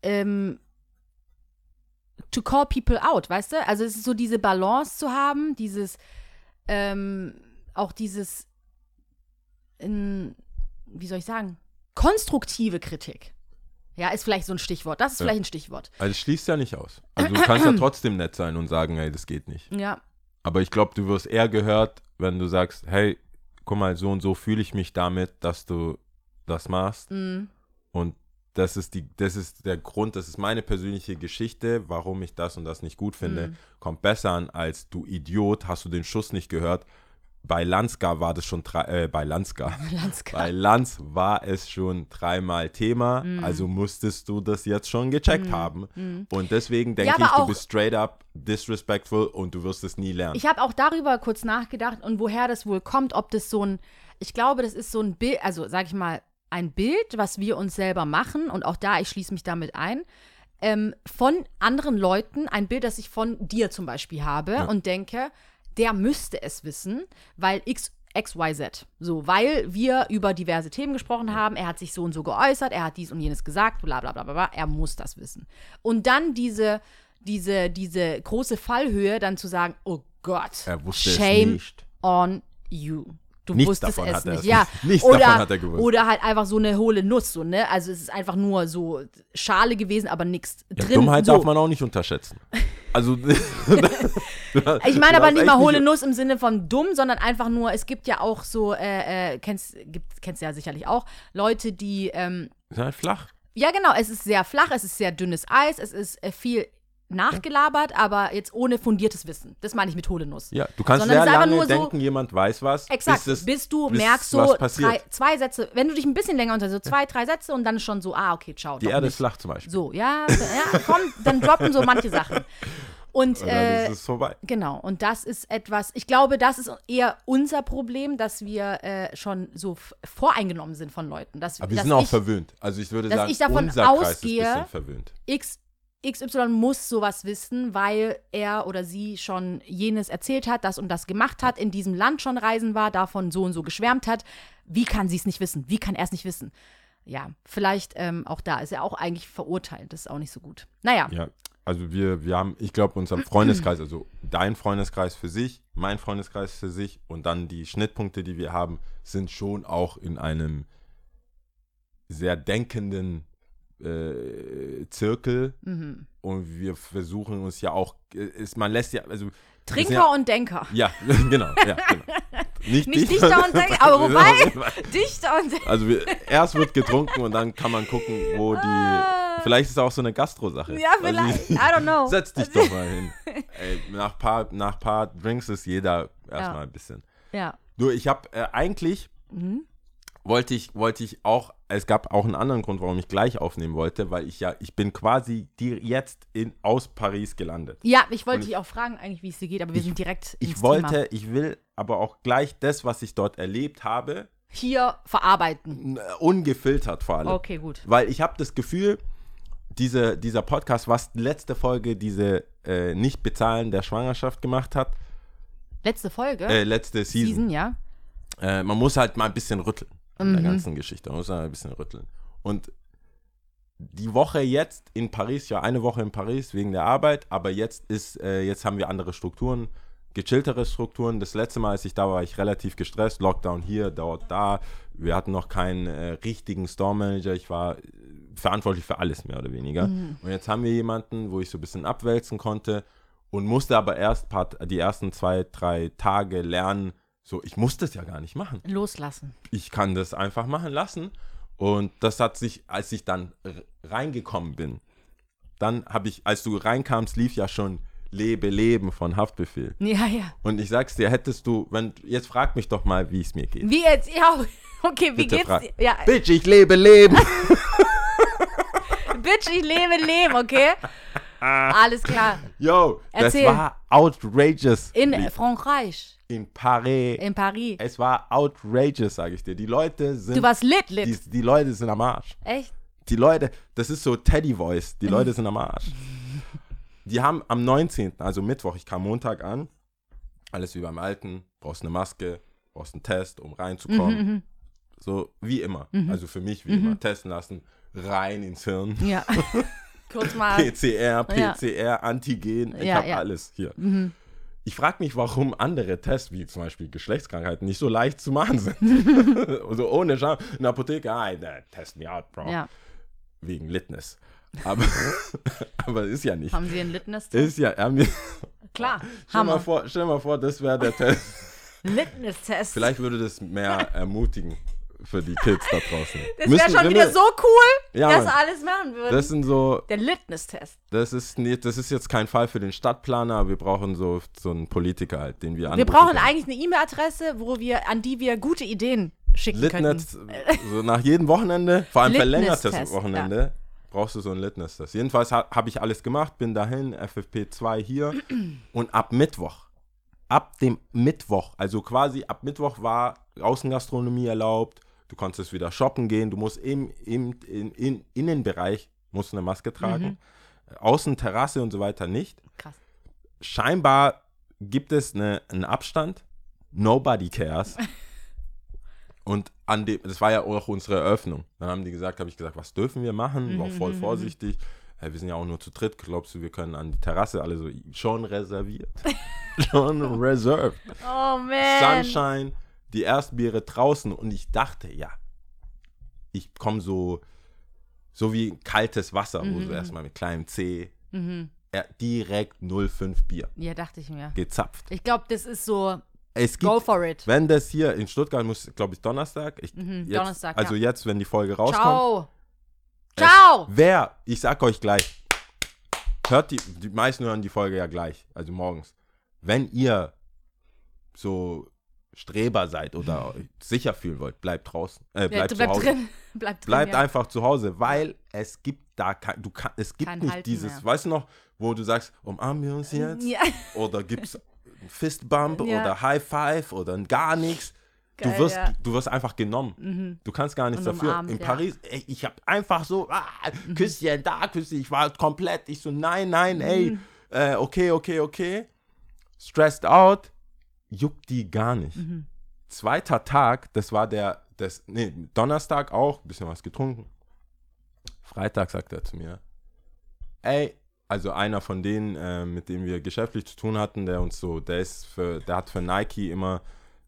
ähm, to call people out, weißt du? Also es ist so diese Balance zu haben, dieses, ähm, auch dieses, in, wie soll ich sagen, konstruktive Kritik. Ja, ist vielleicht so ein Stichwort. Das ist Ja. vielleicht ein Stichwort. Also es schließt ja nicht aus. Also du kannst ja trotzdem nett sein und sagen, hey, das geht nicht. Ja, Aber ich glaube, du wirst eher gehört, wenn du sagst, hey, guck mal, so und so fühle ich mich damit, dass du das machst. mm, Und das ist die, das ist der Grund, das ist meine persönliche Geschichte, warum ich das und das nicht gut finde. Mhm. Kommt besser an als du Idiot, hast du den Schuss nicht gehört. Bei Lanska war das schon drei, äh, bei Lanska. Lanska. Bei Lanz war es schon dreimal Thema, Mhm. also musstest du das jetzt schon gecheckt haben. Und deswegen denke Ja, ich, du bist straight up disrespectful und du wirst es nie lernen. Ich habe auch darüber kurz nachgedacht und woher das wohl kommt, ob das so ein, ich glaube, das ist so ein Bild, also sag ich mal, ein Bild, was wir uns selber machen. Und auch da, ich schließe mich damit ein, ähm, von anderen Leuten, ein Bild, das ich von dir zum Beispiel habe und denke, der müsste es wissen, weil X, XYZ. So, weil wir über diverse Themen gesprochen haben, er hat sich so und so geäußert, er hat dies und jenes gesagt, bla bla bla bla, bla. Er muss das wissen. Und dann diese, diese, diese große Fallhöhe, dann zu sagen, oh Gott, Er shame on you. Du Nichts wusstest davon es hat er nicht. Ja, nicht- nichts oder, davon hat er gewusst. Oder halt einfach so eine hohle Nuss, so, ne? Also es ist einfach nur so Schale gewesen, aber nichts Ja, drin. Dummheit so. darf man auch nicht unterschätzen. Also, Ich meine aber nicht mal hohle Nuss im Sinne von dumm, sondern einfach nur, es gibt ja auch so, äh, äh, kennst, gibt, kennst du ja sicherlich auch, Leute, die, ähm, Ist halt flach. ja genau, es ist sehr flach, es ist sehr dünnes Eis, es ist äh, viel nachgelabert, aber jetzt ohne fundiertes Wissen. Das meine ich mit hohle Nuss. Ja, du kannst Sondern sehr lange nur so- denken, jemand weiß was. Exakt, bis, bis, es, du bis merkst was so passiert. drei, zwei Sätze, wenn du dich ein bisschen länger unter, so zwei, drei Sätze und dann schon so, ah, okay, ciao. Die Erde ist flach zum Beispiel. So, ja, ja, komm, dann droppen so manche Sachen. Und äh, ist es vorbei. Genau, und das ist etwas, ich glaube, das ist eher unser Problem, dass wir äh, schon so voreingenommen sind von Leuten. Dass, Aber wir dass sind auch ich, verwöhnt. Also ich würde dass sagen, ich davon ausgehe-. X, XY muss sowas wissen, weil er oder sie schon jenes erzählt hat, das und das gemacht hat, in diesem Land schon reisen war, davon so und so geschwärmt hat. Wie kann sie es nicht wissen? Wie kann er es nicht wissen? Ja, vielleicht ähm, auch da ist er auch eigentlich verurteilt. Das ist auch nicht so gut. Naja, Ja, also wir, wir haben, ich glaube, unserem Freundeskreis, also dein Freundeskreis für sich, mein Freundeskreis für sich und dann die Schnittpunkte, die wir haben, sind schon auch in einem sehr denkenden äh, Zirkel Mhm. und wir versuchen uns ja auch, äh, ist, man lässt ja, also Trinker ja, und Denker. ja, genau, ja, genau. Nicht, Nicht Dichter und Denker, aber wobei, Dichter und Denker. Also wir, erst wird getrunken und dann kann man gucken, wo die, vielleicht ist es auch so eine Gastro-Sache. Ah. Ja, ich vielleicht. I nicht. don't know. Setz dich doch mal hin. Ey, nach paar, nach paar Drinks ist jeder erstmal ein bisschen. Ja. Du, ich habe äh, eigentlich Mhm. Wollte ich wollte ich auch es gab auch einen anderen Grund, warum ich gleich aufnehmen wollte, weil ich ja ich bin quasi jetzt in aus Paris gelandet. Ja, ich wollte Und dich auch fragen, eigentlich, wie es dir geht, aber wir sind direkt Ich wollte, Thema. ich will aber auch gleich das, was ich dort erlebt habe, hier verarbeiten. n- ungefiltert vor allem. Okay, gut. Weil ich habe das Gefühl, diese, dieser Podcast, was letzte Folge diese äh, nicht bezahlen der Schwangerschaft gemacht hat, Letzte Folge. äh, letzte Season, Season, ja. Äh, man muss halt mal ein bisschen rütteln an der Mhm. ganzen Geschichte. Man muss ein bisschen rütteln. Und die Woche jetzt in Paris, ja eine Woche in Paris wegen der Arbeit, aber jetzt ist, äh, jetzt haben wir andere Strukturen, gechilltere Strukturen. Das letzte Mal, als ich da war, war ich relativ gestresst. Lockdown hier, dort, da. Wir hatten noch keinen äh, richtigen Store Manager. Ich war äh, verantwortlich für alles, mehr oder weniger. Und jetzt haben wir jemanden, wo ich so ein bisschen abwälzen konnte und musste aber erst paar, die ersten zwei, drei Tage lernen, so, ich muss das ja gar nicht machen Loslassen. ich kann das einfach machen lassen. Und das hat sich, als ich dann reingekommen bin, dann habe ich, als du reinkamst, lief ja schon Lebe, Leben von Haftbefehl. Ja, ja. Und ich sag's dir, hättest du, wenn, jetzt frag mich doch mal, wie es mir geht. Wie jetzt? Ja, okay, wie Bitte geht's frag. dir? Ja, Bitch, ich lebe Leben. Bitch, ich lebe Leben, okay? Alles klar. Yo, Erzähl. das war outrageous. In Frankreich, in Paris. in Paris. es war outrageous, sage ich dir. Die Leute sind, Du warst lit, lit. die, die Leute sind am Arsch. Echt? Die Leute, das ist so Teddy Voice, die Leute sind am Arsch. Die haben am 19., also Mittwoch, ich kam Montag an, alles wie beim Alten, brauchst eine Maske, brauchst einen Test, um reinzukommen. So wie immer, also für mich wie immer, testen lassen, rein ins Hirn. Ja. Kurz mal. PCR. PCR, Antigen, ich habe alles hier. Ich frage mich, warum andere Tests, wie zum Beispiel Geschlechtskrankheiten, nicht so leicht zu machen sind. also ohne Scham. In der Apotheke, ah, da, test me out, Bro Ja. wegen Litness. Aber, aber ist ja nicht. Haben Sie einen litness Ist ja, haben wir, Klar. stell, mal Hammer. vor, stell mal vor, das wäre der Test. Litness-Test. Vielleicht würde das mehr ermutigen für die Kids da draußen. Das wäre schon wieder so cool, Ja, dass alles machen würden. Das sind so, Der Litness-Test. das ist nicht, das ist jetzt kein Fall für den Stadtplaner, aber wir brauchen so, so einen Politiker halt, den wir Wir anrufen brauchen können. eigentlich eine E-Mail-Adresse, wo wir, an die wir gute Ideen schicken Litness, können. so nach jedem Wochenende, vor allem verlängertes Wochenende, brauchst du so einen Litness-Test. Jedenfalls ha, habe ich alles gemacht, bin dahin, FFP2 hier und ab Mittwoch, ab dem Mittwoch, also quasi ab Mittwoch war Außengastronomie erlaubt, du konntest wieder shoppen gehen, du musst im, im, im, im Innenbereich musst eine Maske tragen, Außen, Terrasse und so weiter nicht. Krass. Scheinbar gibt es eine, einen Abstand. Nobody cares. Und an dem, das war ja auch unsere Eröffnung. Dann haben die gesagt, habe ich gesagt, was dürfen wir machen? War voll vorsichtig. Hey, wir sind ja auch nur zu dritt. Glaubst du, wir können an die Terrasse alle so schon reserviert? schon reserved. Oh man. Sunshine, die ersten Biere draußen und ich dachte, ja, ich komme so, so wie kaltes Wasser, wo Mhm. du erstmal mit kleinem C, ja, direkt 05 Bier, Ja, dachte ich mir. gezapft. Ich glaube, das ist so, Es go gibt, for it. wenn das hier in Stuttgart muss, glaube ich, Donnerstag, ich, jetzt, Mhm, Donnerstag, also ja. jetzt, wenn die Folge rauskommt, Ciao. es- Ciao. wer, ich sag euch gleich, hört die, die meisten hören die Folge ja gleich, also morgens. Wenn ihr so Streber seid oder euch sicher fühlen wollt, bleibt draußen, äh, Ja, bleibt du zu Hause. drin. Bleib drin. Bleibt ja. einfach zu Hause, weil es gibt da kein, du kann, es gibt Kein nicht Halten dieses, mehr. weißt du noch, wo du sagst, umarmen wir uns jetzt? Ja. Oder gibt's einen Fistbump Ja. oder High Five oder gar nichts. Geil, du, wirst, ja. Mhm. du wirst einfach genommen. Du kannst gar nichts dafür. umarmt, In ja. Mhm. Paris, ey, ich habe einfach so, ah, Küsschen da, Küsschen, ich war komplett, ich so, nein, nein, ey, Mhm. äh, okay, okay, okay. Stressed out, juckt die gar nicht. Mhm. Zweiter Tag, das war der, das, nee, Donnerstag auch, ein bisschen was getrunken. Freitag sagt er zu mir, ey, also einer von denen, äh, mit dem wir geschäftlich zu tun hatten, der uns so, der ist für, der hat für Nike immer,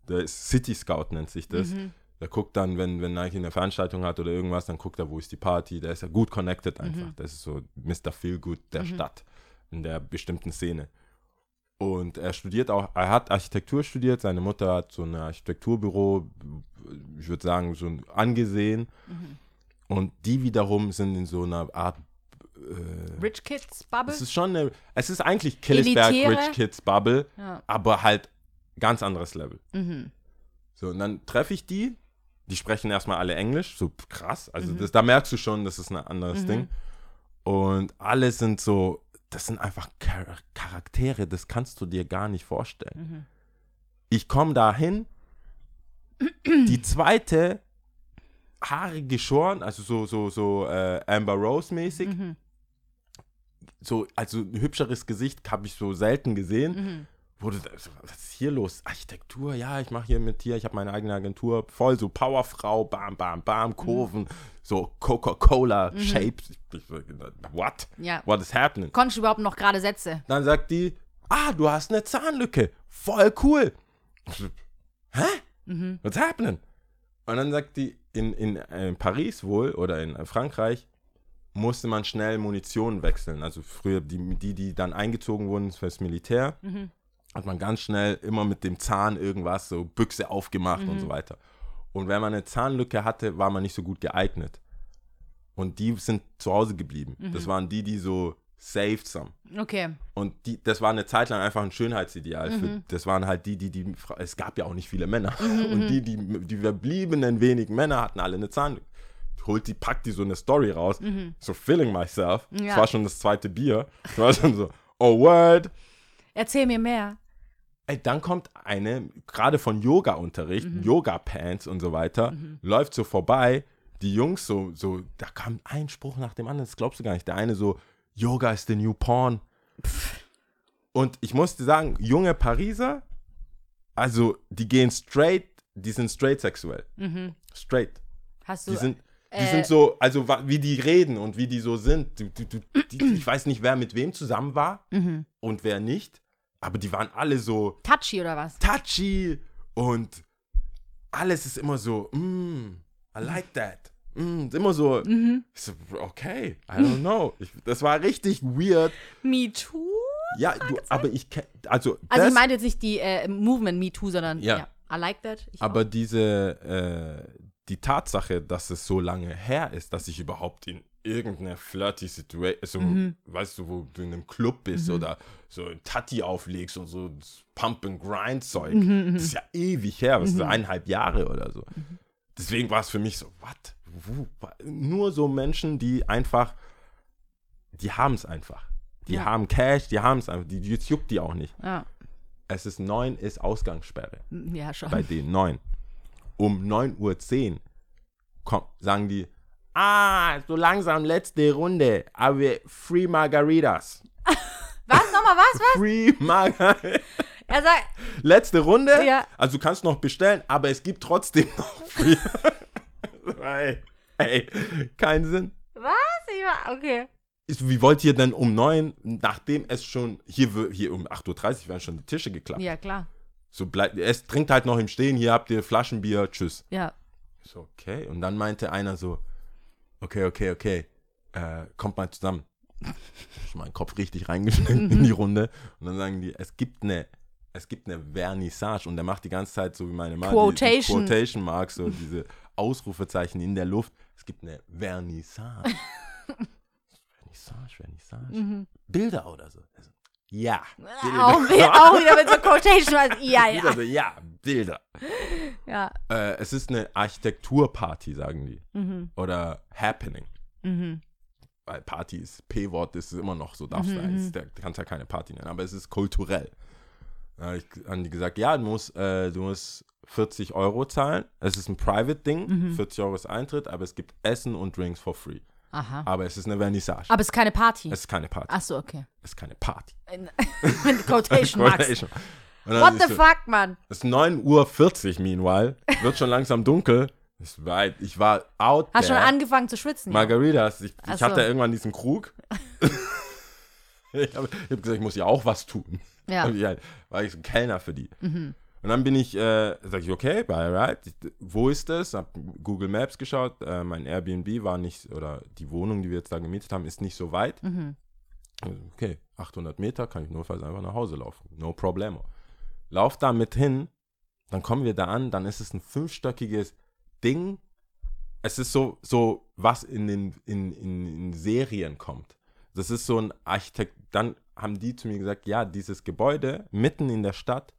der ist City Scout nennt sich das. Der guckt dann, wenn, wenn Nike eine Veranstaltung hat oder irgendwas, dann guckt er, wo ist die Party. Der ist ja gut connected einfach. Das ist so Mr. Feelgood der Stadt in der bestimmten Szene. Und er studiert auch, er hat Architektur studiert, seine Mutter hat so ein Architekturbüro, ich würde sagen, so angesehen. Und die wiederum sind in so einer Art äh, Rich Kids Bubble? es ist schon eine, es ist eigentlich Killesberg? Rich Kids Bubble, Ja. aber halt ganz anderes Level. Mhm. So, und dann treffe ich die, die sprechen erstmal alle Englisch, so krass, also Mhm. das, da merkst du schon, das ist ein anderes Ding. Und alle sind so, das sind einfach Char Charaktere, das kannst du dir gar nicht vorstellen. Mhm. Ich komme da hin, die zweite, Haare geschoren, also so, so, so äh, Amber Rose mäßig. Mhm. So, also ein hübscheres Gesicht habe ich so selten gesehen. Mhm. Wurde so, was ist hier los? Architektur, ja, ich mache hier mit hier, ich habe meine eigene Agentur, voll so Powerfrau, bam, bam, bam, Kurven, so Coca-Cola Shapes. Ich, ich, what? Ja. What is happening? Konntest du überhaupt noch gerade Sätze? Dann sagt die, ah, du hast eine Zahnlücke, voll cool. So, Hä? Mhm. What's happening? Und dann sagt die, in, in, äh, Paris wohl oder in äh, Frankreich musste man schnell Munition wechseln. Also früher, die, die, die dann eingezogen wurden fürs Militär, Mhm. Hat man ganz schnell immer mit dem Zahn irgendwas, so Büchse aufgemacht und Mhm. so weiter. Und wenn man eine Zahnlücke hatte, war man nicht so gut geeignet. Und die sind zu Hause geblieben. Mhm. Das waren die, die so saved some. Okay. Und die, das war eine Zeit lang einfach ein Schönheitsideal. Mhm. Für, das waren halt die, die, die, es gab ja auch nicht viele Männer. Und die, die, die verbliebenen wenigen Männer hatten alle eine Zahnlücke. Holt die, packt die so eine Story raus. So feeling myself. Das Mhm. Ja. war schon das zweite Bier. Das war schon so, oh word. Erzähl mir mehr. Dann kommt eine, gerade von Yoga-Unterricht, Mhm. Yoga-Pants und so weiter, läuft so vorbei. Die Jungs so, so, da kam ein Spruch nach dem anderen, das glaubst du gar nicht. Der eine so, Yoga is the new porn. Und ich musste sagen, junge Pariser, also die gehen straight, die sind straight sexuell. Straight. Hast du. Die sind, die äh, sind so, also wie die reden und wie die so sind. Du, du, die, ich weiß nicht, wer mit wem zusammen war Mhm. und wer nicht, aber die waren alle so, touchy oder was? touchy und alles ist immer so, mm, I like that. Mm, immer so, Mhm. so, okay, I don't know. Ich, das war richtig weird. Me Too? Ja, du, aber ich also, Also ich meinte jetzt nicht die äh, Movement Me Too, sondern Ja. ja. I like that. Ich aber diese, äh, die Tatsache, dass es so lange her ist, dass ich überhaupt in irgendeiner flirty Situation, so, Mhm. weißt du, wo du in einem Club bist oder so ein Tatti auflegst und so das Pump and Grind Zeug. Mhm, Das ist ja ewig her, das ist eineinhalb Jahre oder so. Deswegen war es für mich so, what? Wo- wa- Nur so Menschen, die einfach, die haben es einfach. Die Ja. haben Cash, die haben es einfach. Die, jetzt juckt die auch nicht. Ja. Es ist neun, ist Ausgangssperre ja, schon. bei denen 9. Um 9.10 Uhr komm, sagen die, ah, so langsam letzte Runde, aber Free Margaritas. Was? Nochmal was? Was? Free Margaritas. Er sagt, letzte Runde, Ja. also du kannst noch bestellen, aber es gibt trotzdem noch Free. ey, ey, keinen Sinn. was? Ich war, okay. Ist- Wie wollt ihr denn um 9, nachdem es schon, hier, hier um 8.30 Uhr werden schon die Tische geklappt. Ja, klar. So bleibt, es trinkt halt noch im Stehen, hier habt ihr Flaschenbier, tschüss. Ja. Ich so, okay. Und dann meinte einer so, okay, okay, okay, äh, kommt mal zusammen. Ich meinen Kopf richtig reingeschnitten in die Runde. Und dann sagen die, es gibt eine, es gibt eine Vernissage. Und der macht die ganze Zeit so wie meine Mama. Quotation. Die, die Quotation Marks, so diese Ausrufezeichen in der Luft. Es gibt eine Vernissage. Vernissage, Vernissage. Bilder oder so. Also, ja. Auch, wieder- auch wieder mit so Quotation. Also, ja, ja. so, ja, Bilder. Ja. Äh, es ist eine Architekturparty, sagen die. Mhm. Oder Happening. Mhm. Weil Party ist, P-Wort ist immer noch so, darfst du eigentlich, da kannst ja keine Party nennen, aber es ist kulturell. Da hab ich haben die gesagt, ja, du musst, äh, du musst 40 Euro zahlen. Es ist ein Private-Ding, 40 Euro ist Eintritt, aber es gibt Essen und Drinks for free. Aha. Aber es ist eine Vernissage. Aber es ist keine Party. es ist keine Party. Ach so, okay. Es ist keine Party. Mit Quotation. Quotation. Dann What the so- fuck, Mann? Es ist 9.40 Uhr, meanwhile. Wird schon langsam dunkel. Ich war, ich war out Hast schon there. angefangen zu schwitzen? Margaritas. Ich, ich so. hatte irgendwann diesen Krug. ich habe hab gesagt, ich muss ja auch was tun. Ja. Ich halt, war ich so ein Kellner für die. Mhm. Und dann bin ich, äh, sag ich, okay, by right, wo ist das? Hab Google Maps geschaut, äh, mein Airbnb war nicht, oder die Wohnung, die wir jetzt da gemietet haben, ist nicht so weit. Mhm. Okay, 800 Meter kann ich notfalls einfach nach Hause laufen. No problemo. Lauf da mit hin, dann kommen wir da an, dann ist es ein fünfstöckiges Ding. Es ist so, so was in den in, in, in Serien kommt. Das ist so ein Architekt. Dann haben die zu mir gesagt, ja, dieses Gebäude mitten in der Stadt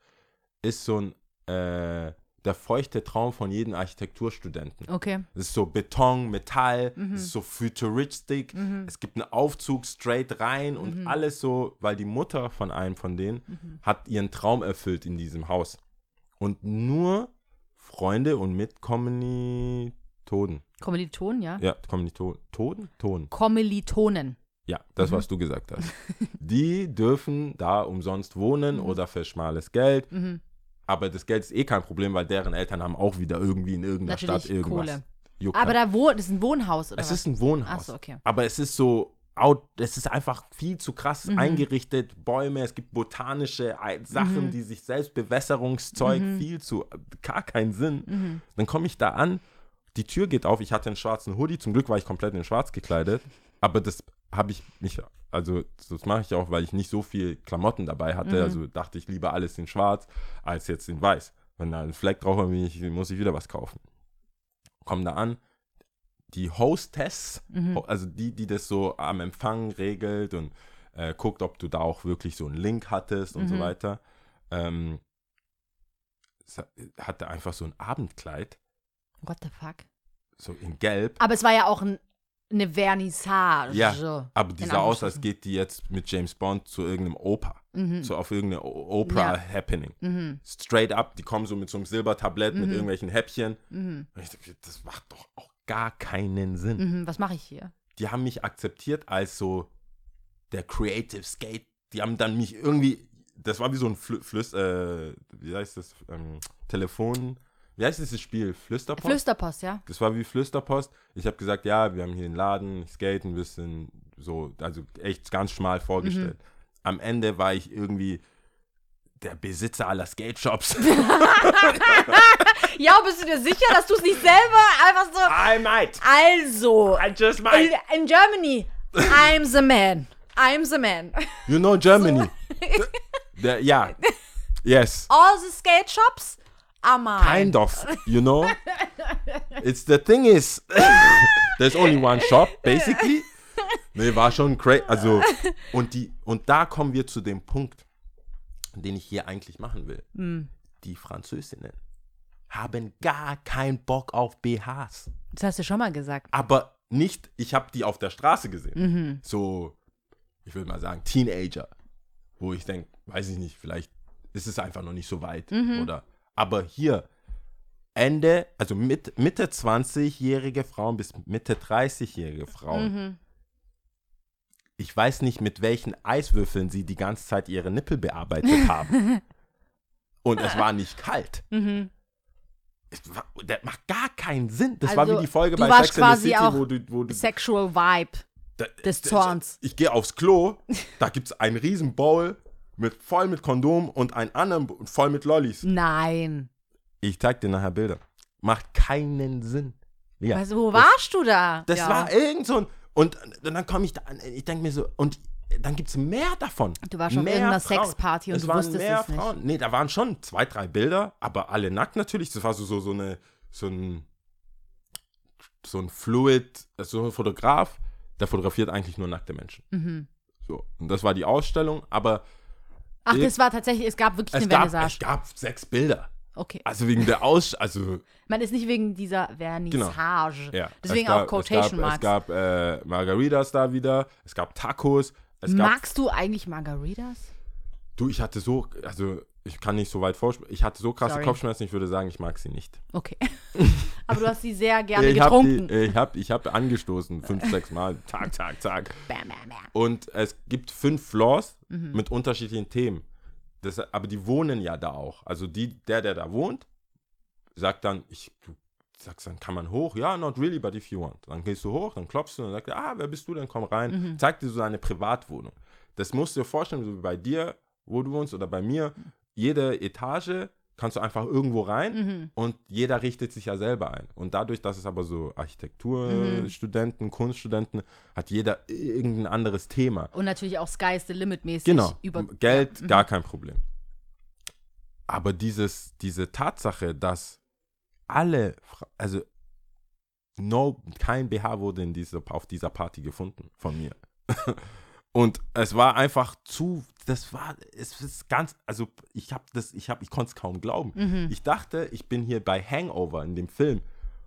ist so ein äh, der feuchte Traum von jedem Architekturstudenten. Okay. Es ist so Beton, Metall, Mhm. es ist so futuristisch. Es gibt einen Aufzug straight rein Mhm. und alles so, weil die Mutter von einem von denen hat ihren Traum erfüllt in diesem Haus. Und nur Freunde und Mitkommilitonen. Kommilitonen, ja? Ja, Kommilitonen. Toden? Ton. Kommilitonen. Ja, Mhm. das, was du gesagt hast. Die dürfen da umsonst wohnen Mhm. oder für schmales Geld. Aber das Geld ist eh kein Problem, weil deren Eltern haben auch wieder irgendwie in irgendeiner Natürlich Stadt irgendwas. Kohle. Juckt Aber da wo, das ist ein Wohnhaus, oder Es was? ist ein Wohnhaus. Ach so, okay. Aber es ist so, out, es ist einfach viel zu krass Mhm. eingerichtet. Bäume, es gibt botanische Sachen, Mhm. die sich selbst Bewässerungszeug, viel zu, gar keinen Sinn. Mhm. Dann komme ich da an, die Tür geht auf, ich hatte einen schwarzen Hoodie, zum Glück war ich komplett in schwarz gekleidet, aber das habe ich mich, also das mache ich auch, weil ich nicht so viel Klamotten dabei hatte, Mhm. also dachte ich lieber alles in schwarz als jetzt in weiß. Wenn da ein Fleck drauf ist, muss ich wieder was kaufen. Komm da an, die Hostess, Mhm. also die, die das so am Empfang regelt und äh, guckt, ob du da auch wirklich so einen Link hattest und so Mhm. weiter, ähm, hatte einfach so ein Abendkleid, What the fuck? so in Gelb. Aber es war ja auch ein, eine Vernissage. Ja, aber die In sah aus, als geht die jetzt mit James Bond zu irgendeinem Oper. Mhm. So auf irgendeine Opera-Happening. Mhm. Straight up, die kommen so mit so einem Silbertablett mit Mhm. irgendwelchen Häppchen. Mhm. Ich dachte, das macht doch auch gar keinen Sinn. Mhm. Was mache ich hier? Die haben mich akzeptiert als so der Creative Skate. Die haben dann mich irgendwie, das war wie so ein Flü Flüss, äh, wie heißt das, ähm, Telefon, wie heißt dieses Spiel? Flüsterpost? Flüsterpost, ja? Das war wie Flüsterpost. Ich habe gesagt, ja, wir haben hier einen Laden, ich skate ein bisschen, so, also echt ganz schmal vorgestellt. Am Ende war ich irgendwie der Besitzer aller Skate Shops. Ja, bist du dir sicher, dass du es nicht selber einfach so. I might. Also, I just in, might. in Germany, I'm the man. I'm the man. You know Germany. Der, ja. Yes. All the skate shops mine. Kind of, you know. It's the thing is, there's only one shop, basically. Nee, war schon crazy. Also, und, die, und da kommen wir zu dem Punkt, den ich hier eigentlich machen will. Hm. Die Französinnen haben gar keinen Bock auf BHs. Das hast du schon mal gesagt. Aber nicht, ich habe die auf der Straße gesehen. Mhm. So, ich würde mal sagen, Teenager. Wo ich denke, weiß ich nicht, vielleicht ist es einfach noch nicht so weit. Mhm. Oder, aber hier, Ende, also mit, Mitte 20-jährige Frauen bis Mitte 30-jährige Frauen. Mhm. Ich weiß nicht, mit welchen Eiswürfeln sie die ganze Zeit ihre Nippel bearbeitet haben. Und es war nicht kalt. Mhm. War, das macht gar keinen Sinn. Das war Also, wie die Folge bei Sex and the quasi City, auch wo du, wo du Sexual Vibe Da- des Zorns. Ich gehe aufs Klo, da gibt es einen riesen Bowl mit, voll mit Kondom und einen anderen voll mit Lollis. Nein. Ich zeig dir nachher Bilder. Macht keinen Sinn. Ja, Also, wo warst du da? das Ja. war irgend so ein... Und dann komme ich da an, ich denke mir so, und dann gibt es mehr davon. Du warst auf mehr irgendeiner Frauen. Sexparty und es du waren wusstest mehr es nicht. Frauen. Nee, da waren schon zwei, drei Bilder, aber alle nackt natürlich. Das war so, so, so eine, so ein, so ein Fluid, so ein Fotograf, der fotografiert eigentlich nur nackte Menschen. Mhm. So, und das war die Ausstellung, aber Ach, das war tatsächlich, es gab wirklich es eine gab, es Vernissage. gab sechs Bilder. Okay. Also wegen der Aus... Also, Man ist nicht wegen dieser Vernissage. Genau. ja. Deswegen es gab, auch Quotation es gab, Marks. Es gab äh, Margaritas da wieder, es gab Tacos, es gab... Magst du eigentlich Margaritas? Du, ich hatte so... Also, ich kann nicht so weit vorsprechen. Ich hatte so krasse Sorry. Kopfschmerzen, ich würde sagen, ich mag sie nicht. Okay. Aber du hast sie sehr gerne ich habe getrunken. ich hab, ich hab angestoßen, fünf, sechs Mal, Tag, Tag, Tag. Bam, bam, bam. Und es gibt fünf Floors Mhm. mit unterschiedlichen Themen. Das, aber die wohnen ja da auch. Also die, der, der da wohnt, sagt dann, ich, sagst dann, kann man hoch? Ja, not really, but if you want. Dann gehst du hoch, dann klopfst du und er, ah, wer bist du denn? Komm rein. Mhm. Zeigt dir so seine Privatwohnung. Das musst du dir vorstellen, so wie bei dir, wo du wohnst oder bei mir. Jede Etage kannst du einfach irgendwo rein Mhm. und jeder richtet sich ja selber ein. Und dadurch, dass es aber so Architekturstudenten, Kunststudenten, hat jeder irgendein anderes Thema. Und natürlich auch Sky's the Limit mäßig. Genau. Über, Geld, Ja. mhm. gar kein Problem. Aber dieses, diese Tatsache, dass alle, also no, kein BH wurde in dieser, auf dieser Party gefunden von mir. Und es war einfach zu, das war, es ist ganz, also ich habe das, ich habe, ich konnte es kaum glauben. Mhm. Ich dachte, ich bin hier bei Hangover in dem Film.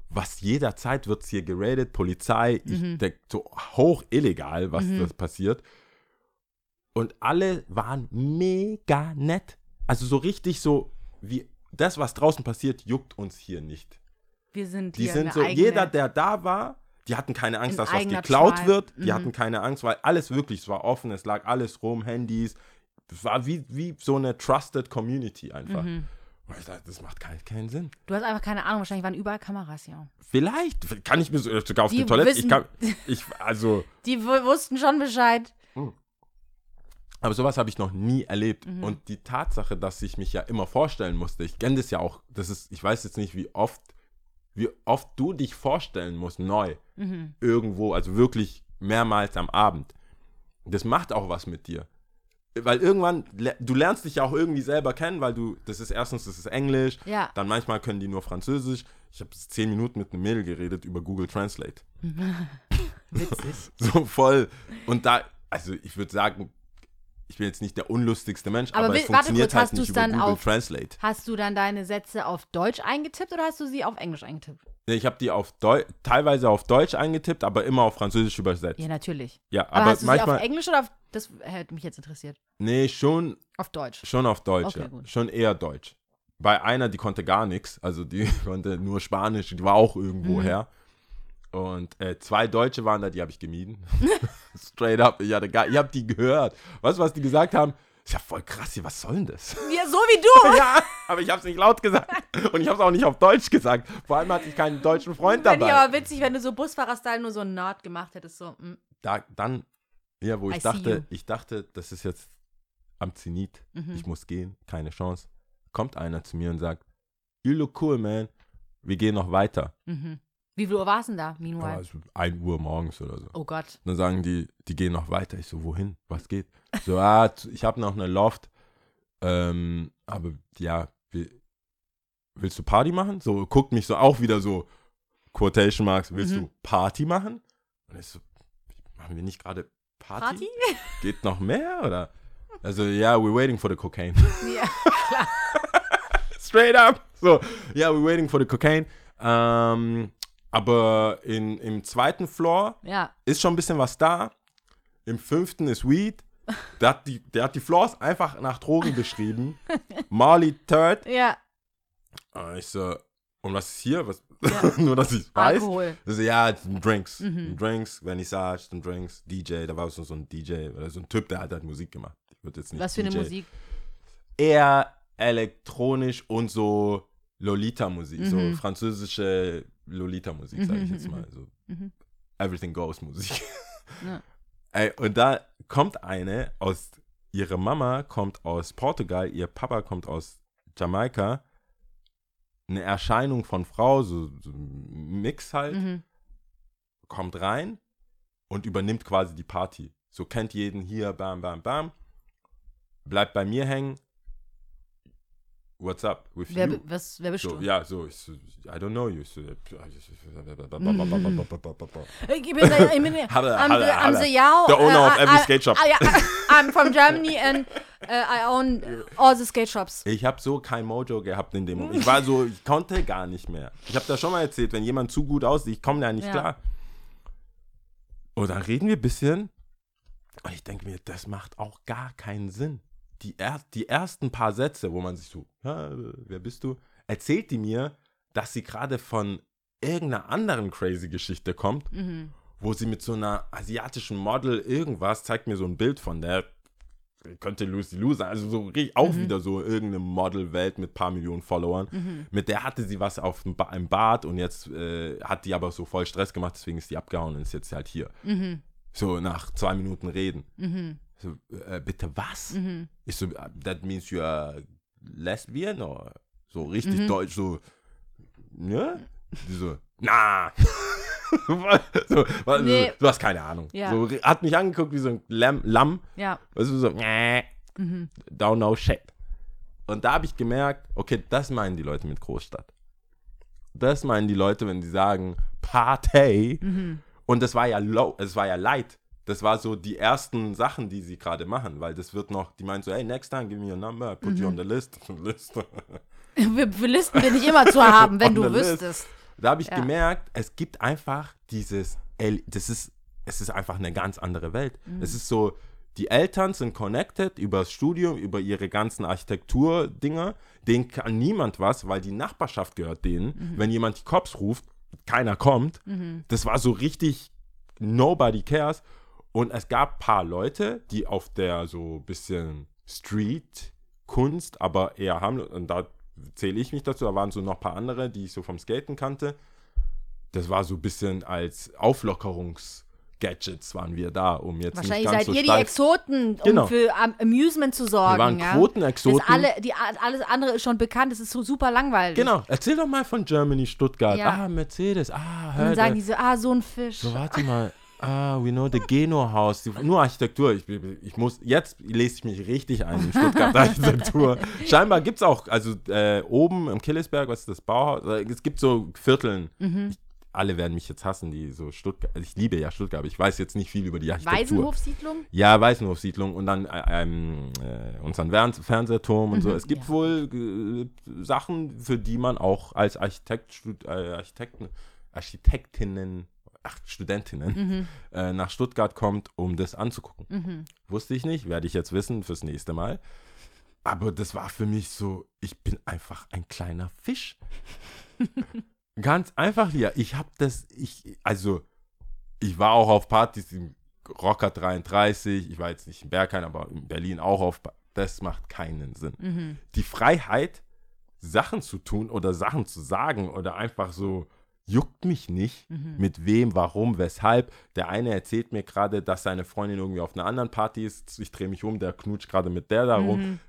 Was jederzeit wird hier geradet, Polizei, Mhm. ich denk, so hoch illegal, was das passiert. Und alle waren mega nett. Also so richtig so, wie das, was draußen passiert, juckt uns hier nicht. Wir sind Die sind so, jeder, der da war, die hatten keine Angst, dass was geklaut Tribe. wird. Die Mhm. hatten keine Angst, weil alles wirklich, es war offen, es lag alles rum, Handys. Es war wie, wie so eine trusted Community einfach. Mhm. Und ich dachte, das macht keinen, keinen Sinn. Du hast einfach keine Ahnung, wahrscheinlich waren überall Kameras, ja. Vielleicht kann ich mir so, sogar auf Die die Toilette. Ich wissen- kann, ich, also, Die wu- wussten schon Bescheid. aber sowas habe ich noch nie erlebt. Mhm. Und die Tatsache, dass ich mich ja immer vorstellen musste, ich kenne das ja auch, das ist, ich weiß jetzt nicht, wie oft, wie oft du dich vorstellen musst, neu, Mhm. irgendwo, also wirklich mehrmals am Abend. Das macht auch was mit dir. Weil irgendwann, du lernst dich ja auch irgendwie selber kennen, weil du, das ist erstens, das ist Englisch, Ja. dann manchmal können die nur Französisch. Ich habe zehn Minuten mit einem Mädel geredet über Google Translate. Witzig. So voll. Und da, also ich würde sagen, ich bin jetzt nicht der unlustigste Mensch, Aber aber, es warte funktioniert kurz, halt hast nicht über dann Google auf- Translate. Hast du dann deine Sätze auf Deutsch eingetippt oder hast du sie auf Englisch eingetippt? Nee, Ich habe die auf Deu teilweise auf Deutsch eingetippt, aber immer auf Französisch übersetzt. Ja, natürlich. Ja, Aber, aber, hast du sie auf manchmal, Englisch oder auf. Das hätte mich jetzt interessiert. nee, schon, Auf Deutsch. schon auf Deutsch, Okay, ja. Schon eher Deutsch. Bei einer, die konnte gar nichts, also die konnte nur Spanisch, die war auch irgendwo Mhm. her. Und äh, zwei Deutsche waren da, die habe ich gemieden. Straight up, ich, hatte gar, ich habe die gehört. Weißt du, was die gesagt haben? Ist ja voll krass hier, was soll denn das? Ja, so wie du! ja, aber ich habe es nicht laut gesagt. Und ich habe es auch nicht auf Deutsch gesagt. Vor allem hatte ich keinen deutschen Freund Fände ich dabei. aber witzig, wenn du so Busfahrer-Style nur so einen Nerd gemacht hättest. So, mm, Da, dann, ja, wo I ich you. dachte, ich dachte, das ist jetzt am Zenit. mhm. Ich muss gehen, keine Chance. Kommt einer zu mir und sagt, you look cool, man. Wir gehen noch weiter. Mhm. Wie viel Uhr war es denn da, Ja, meanwhile? also 1 Uhr morgens oder so. Oh Gott. Dann sagen die, die gehen noch weiter. Ich so, wohin? Was geht? So, ah, ich habe noch eine Loft. Ähm, aber ja, willst du Party machen? So, guckt mich so auch wieder so, Quotation Marks, willst Mhm. du Party machen? Und ich so, machen wir nicht gerade Party? Party? Geht noch mehr? Oder? Also, ja, we're waiting for the cocaine. ja. Straight up. So, ja, we're waiting for the cocaine. Ähm, aber in, im zweiten Floor ja. ist schon ein bisschen was da. Im fünften ist Weed. Der hat die, der hat die Floors einfach nach Drogen beschrieben. Marley Third. Ja. Und ich so, und was ist hier? Was? Ja. Nur, dass ich weiß. Alkohol. Also, ja, Drinks. Mhm. Drinks, Vernissage, dann Drinks, DJ. Da war so, so ein DJ oder so ein Typ, der hat halt Musik gemacht. Ich würde jetzt nicht Was für eine DJ. Musik? Eher elektronisch und so Lolita-Musik. So Mhm. französische Lolita-Musik, sage ich Mhm, jetzt mhm, mal. So Mhm. Everything Goes Musik. Ja. Ey, und da kommt eine aus, ihre Mama kommt aus Portugal, ihr Papa kommt aus Jamaika. Eine Erscheinung von Frau, so, so ein Mix halt, Mhm. kommt rein und übernimmt quasi die Party. So kennt jeden hier, bam, bam, bam. Bleibt bei mir hängen. What's up with Wer, you? was, wer bist So, du? ja, so, ich so, I don't know you. So, Ich bin, I'm, the, I'm the Yao. The owner uh, of every I- skate shop. I, I, I'm from Germany and uh, I own all the skate shops. Ich habe so kein Mojo gehabt in dem Moment. Ich war so, ich konnte gar nicht mehr. Ich habe das schon mal erzählt, wenn jemand zu gut aussieht, ich komme da nicht Ja. klar. Und dann reden wir ein bisschen. Und ich denke mir, das macht auch gar keinen Sinn. Die, er, die ersten paar Sätze, wo man sich so, "Ja, wer bist du? Erzählt die mir, dass sie gerade von irgendeiner anderen crazy Geschichte kommt, Mhm. wo sie mit so einer asiatischen Model irgendwas, zeigt mir so ein Bild von der, könnte Lucy Lou sein, also so auch wieder so irgendeine Modelwelt mit paar Millionen Followern. Mhm. Mit der hatte sie was auf dem ba im Bad und jetzt äh, hat die aber so voll Stress gemacht, deswegen ist die abgehauen und ist jetzt halt hier. Mhm. So nach zwei Minuten reden. So, äh, bitte was? Mhm. Ich so, that means you are lesbian or So richtig Mhm. deutsch, so, ne? Die so, na. so, was, Nee. Du hast keine Ahnung. Ja. So, hat mich angeguckt wie so ein Lamm, Lamm Ja. du, so, äh, Mhm. don't know shit. Und da habe ich gemerkt, okay, das meinen die Leute mit Großstadt. Das meinen die Leute, wenn die sagen Party. Mhm. Und das war ja low, es war ja light. Das war so die ersten Sachen, die sie gerade machen, weil das wird noch, die meinen so, hey, next time, give me your number, put Mhm. you on the list. list. Für, für Listen bin ich immer zu haben, wenn du the list. wüsstest. Da habe ich Ja. gemerkt, es gibt einfach dieses, das ist, es ist einfach eine ganz andere Welt. Mhm. Es ist so, die Eltern sind connected über das Studium, über ihre ganzen Architekturdinger. Denen kann niemand was, weil die Nachbarschaft gehört denen. Mhm. Wenn jemand die Cops ruft, keiner kommt. Das war so richtig, nobody cares. Und es gab ein paar Leute, die auf der so bisschen Street-Kunst, aber eher haben, und da zähle ich mich dazu, da waren so noch ein paar andere, die ich so vom Skaten kannte. Das war so ein bisschen als Auflockerungs-Gadgets waren wir da, um jetzt Wahrscheinlich nicht ganz seid so ihr die Exoten, um Genau. für Am Amusement zu sorgen. Wir waren ja? Quotenexoten. Alle, die, alles andere ist schon bekannt, es ist so super langweilig. Genau, erzähl doch mal von Germany, Stuttgart. Ja. Ah, Mercedes, ah, Und hör, dann sagen die so, ah, so ein Fisch. So, warte mal. Ah, we know the Geno House. Nur Architektur. Ich, ich muss, jetzt lese ich mich richtig ein in Stuttgart Architektur. Scheinbar gibt es auch, also äh, oben im Killesberg, was ist das Bauhaus? Es gibt so Vierteln. Mhm. Ich, alle werden mich jetzt hassen, die so Stuttgart. also Ich liebe ja Stuttgart, aber ich weiß jetzt nicht viel über die Architektur. Waisenhofsiedlung? Ja, Weißenhofsiedlung und dann äh, ähm, äh, unseren Fern Fernsehturm und so. Es gibt ja. wohl äh, Sachen, für die man auch als Architekt, äh, Architekten, Architektinnen, ach, Studentinnen äh, nach Stuttgart kommt, um das anzugucken. Wusste ich nicht, werde ich jetzt wissen fürs nächste Mal. Aber das war für mich so, ich bin einfach ein kleiner Fisch. Ganz einfach, ja. Ich habe das, ich, also, ich war auch auf Partys im Rocker 33, ich war jetzt nicht in Berghain, aber in Berlin auch auf, das macht keinen Sinn. Mhm. Die Freiheit, Sachen zu tun oder Sachen zu sagen oder einfach so, juckt mich nicht, Mhm. mit wem, warum, weshalb. Der eine erzählt mir gerade, dass seine Freundin irgendwie auf einer anderen Party ist. Ich drehe mich um, der knutscht gerade mit der da rum. Mhm.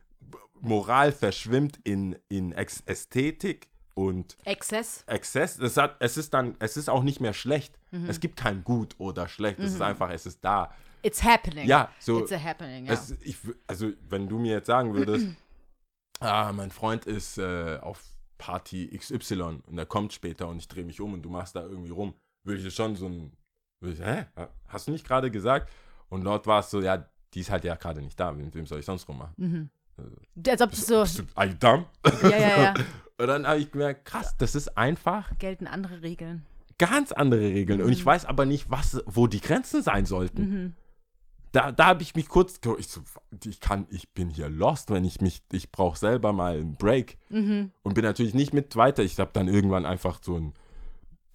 Moral verschwimmt in, in Ästhetik und Exzess. Exzess. Es, hat, es ist dann, es ist auch nicht mehr schlecht. Mhm. Es gibt kein Gut oder schlecht. Es ist einfach, es ist da. It's happening. Ja, so. It's a happening, ja. Es, ich, also, wenn du mir jetzt sagen würdest, ah, mein Freund ist äh, auf Party XY und er kommt später und ich drehe mich um und du machst da irgendwie rum, würde ich das schon so ein, ich, hä, hast du nicht gerade gesagt? Und dort war es so, ja, die ist halt ja gerade nicht da, mit wem soll ich sonst rummachen? Mhm. Als ob das so, Bist du, are you dumb? ja, ja, ja, Und dann habe ich gemerkt, krass, das ist einfach gelten andere Regeln. ganz andere Regeln. Und Mhm. ich weiß aber nicht, was, wo die Grenzen sein sollten. Da, da habe ich mich kurz, ich, so, ich kann, ich bin hier lost, wenn ich mich, ich brauche selber mal einen Break. Mhm. Und bin natürlich nicht mit weiter. Ich habe dann irgendwann einfach so ein,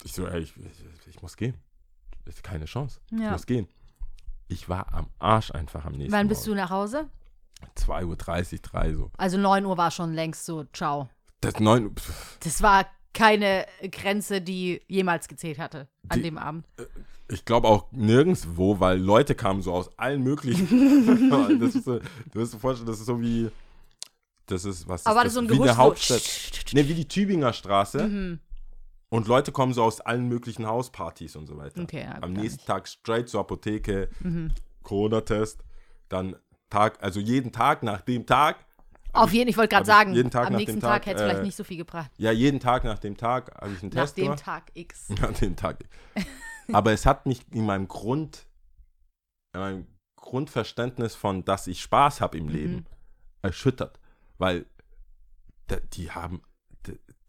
ich so, ey, ich, ich, ich muss gehen. Ist keine Chance. Ich Ja. muss gehen. Ich war am Arsch einfach am nächsten Wann bist du nach Hause? 2.30 Uhr, 3 so. Also 9 Uhr war schon längst so, ciao. Das 9 pff, Das war keine Grenze, die jemals gezählt hatte an Die- dem Abend. Ich glaube auch nirgendwo, weil Leute kamen so aus allen möglichen. das ist so, du musst dir vorstellen, das ist so wie. Das ist was. Aber ist das so ein Wie eine so- Hauptstadt. Ne, wie die Tübinger Straße. Mhm. Und Leute kommen so aus allen möglichen Hauspartys und so weiter. Okay, ja, Am nächsten nicht. Tag straight zur Apotheke, Mhm. Corona-Test, dann Tag, also jeden Tag nach dem Tag. Auf jeden, ich wollte gerade sagen, jeden Tag am nach nächsten dem Tag Tag, hätte es äh, vielleicht nicht so viel gebracht. Ja, jeden Tag nach dem Tag habe ich einen Nach Test dem gemacht. Tag X. An dem Tag. Aber es hat mich in meinem Grund, in meinem Grundverständnis von, dass ich Spaß habe im Mhm. Leben, erschüttert. Weil die haben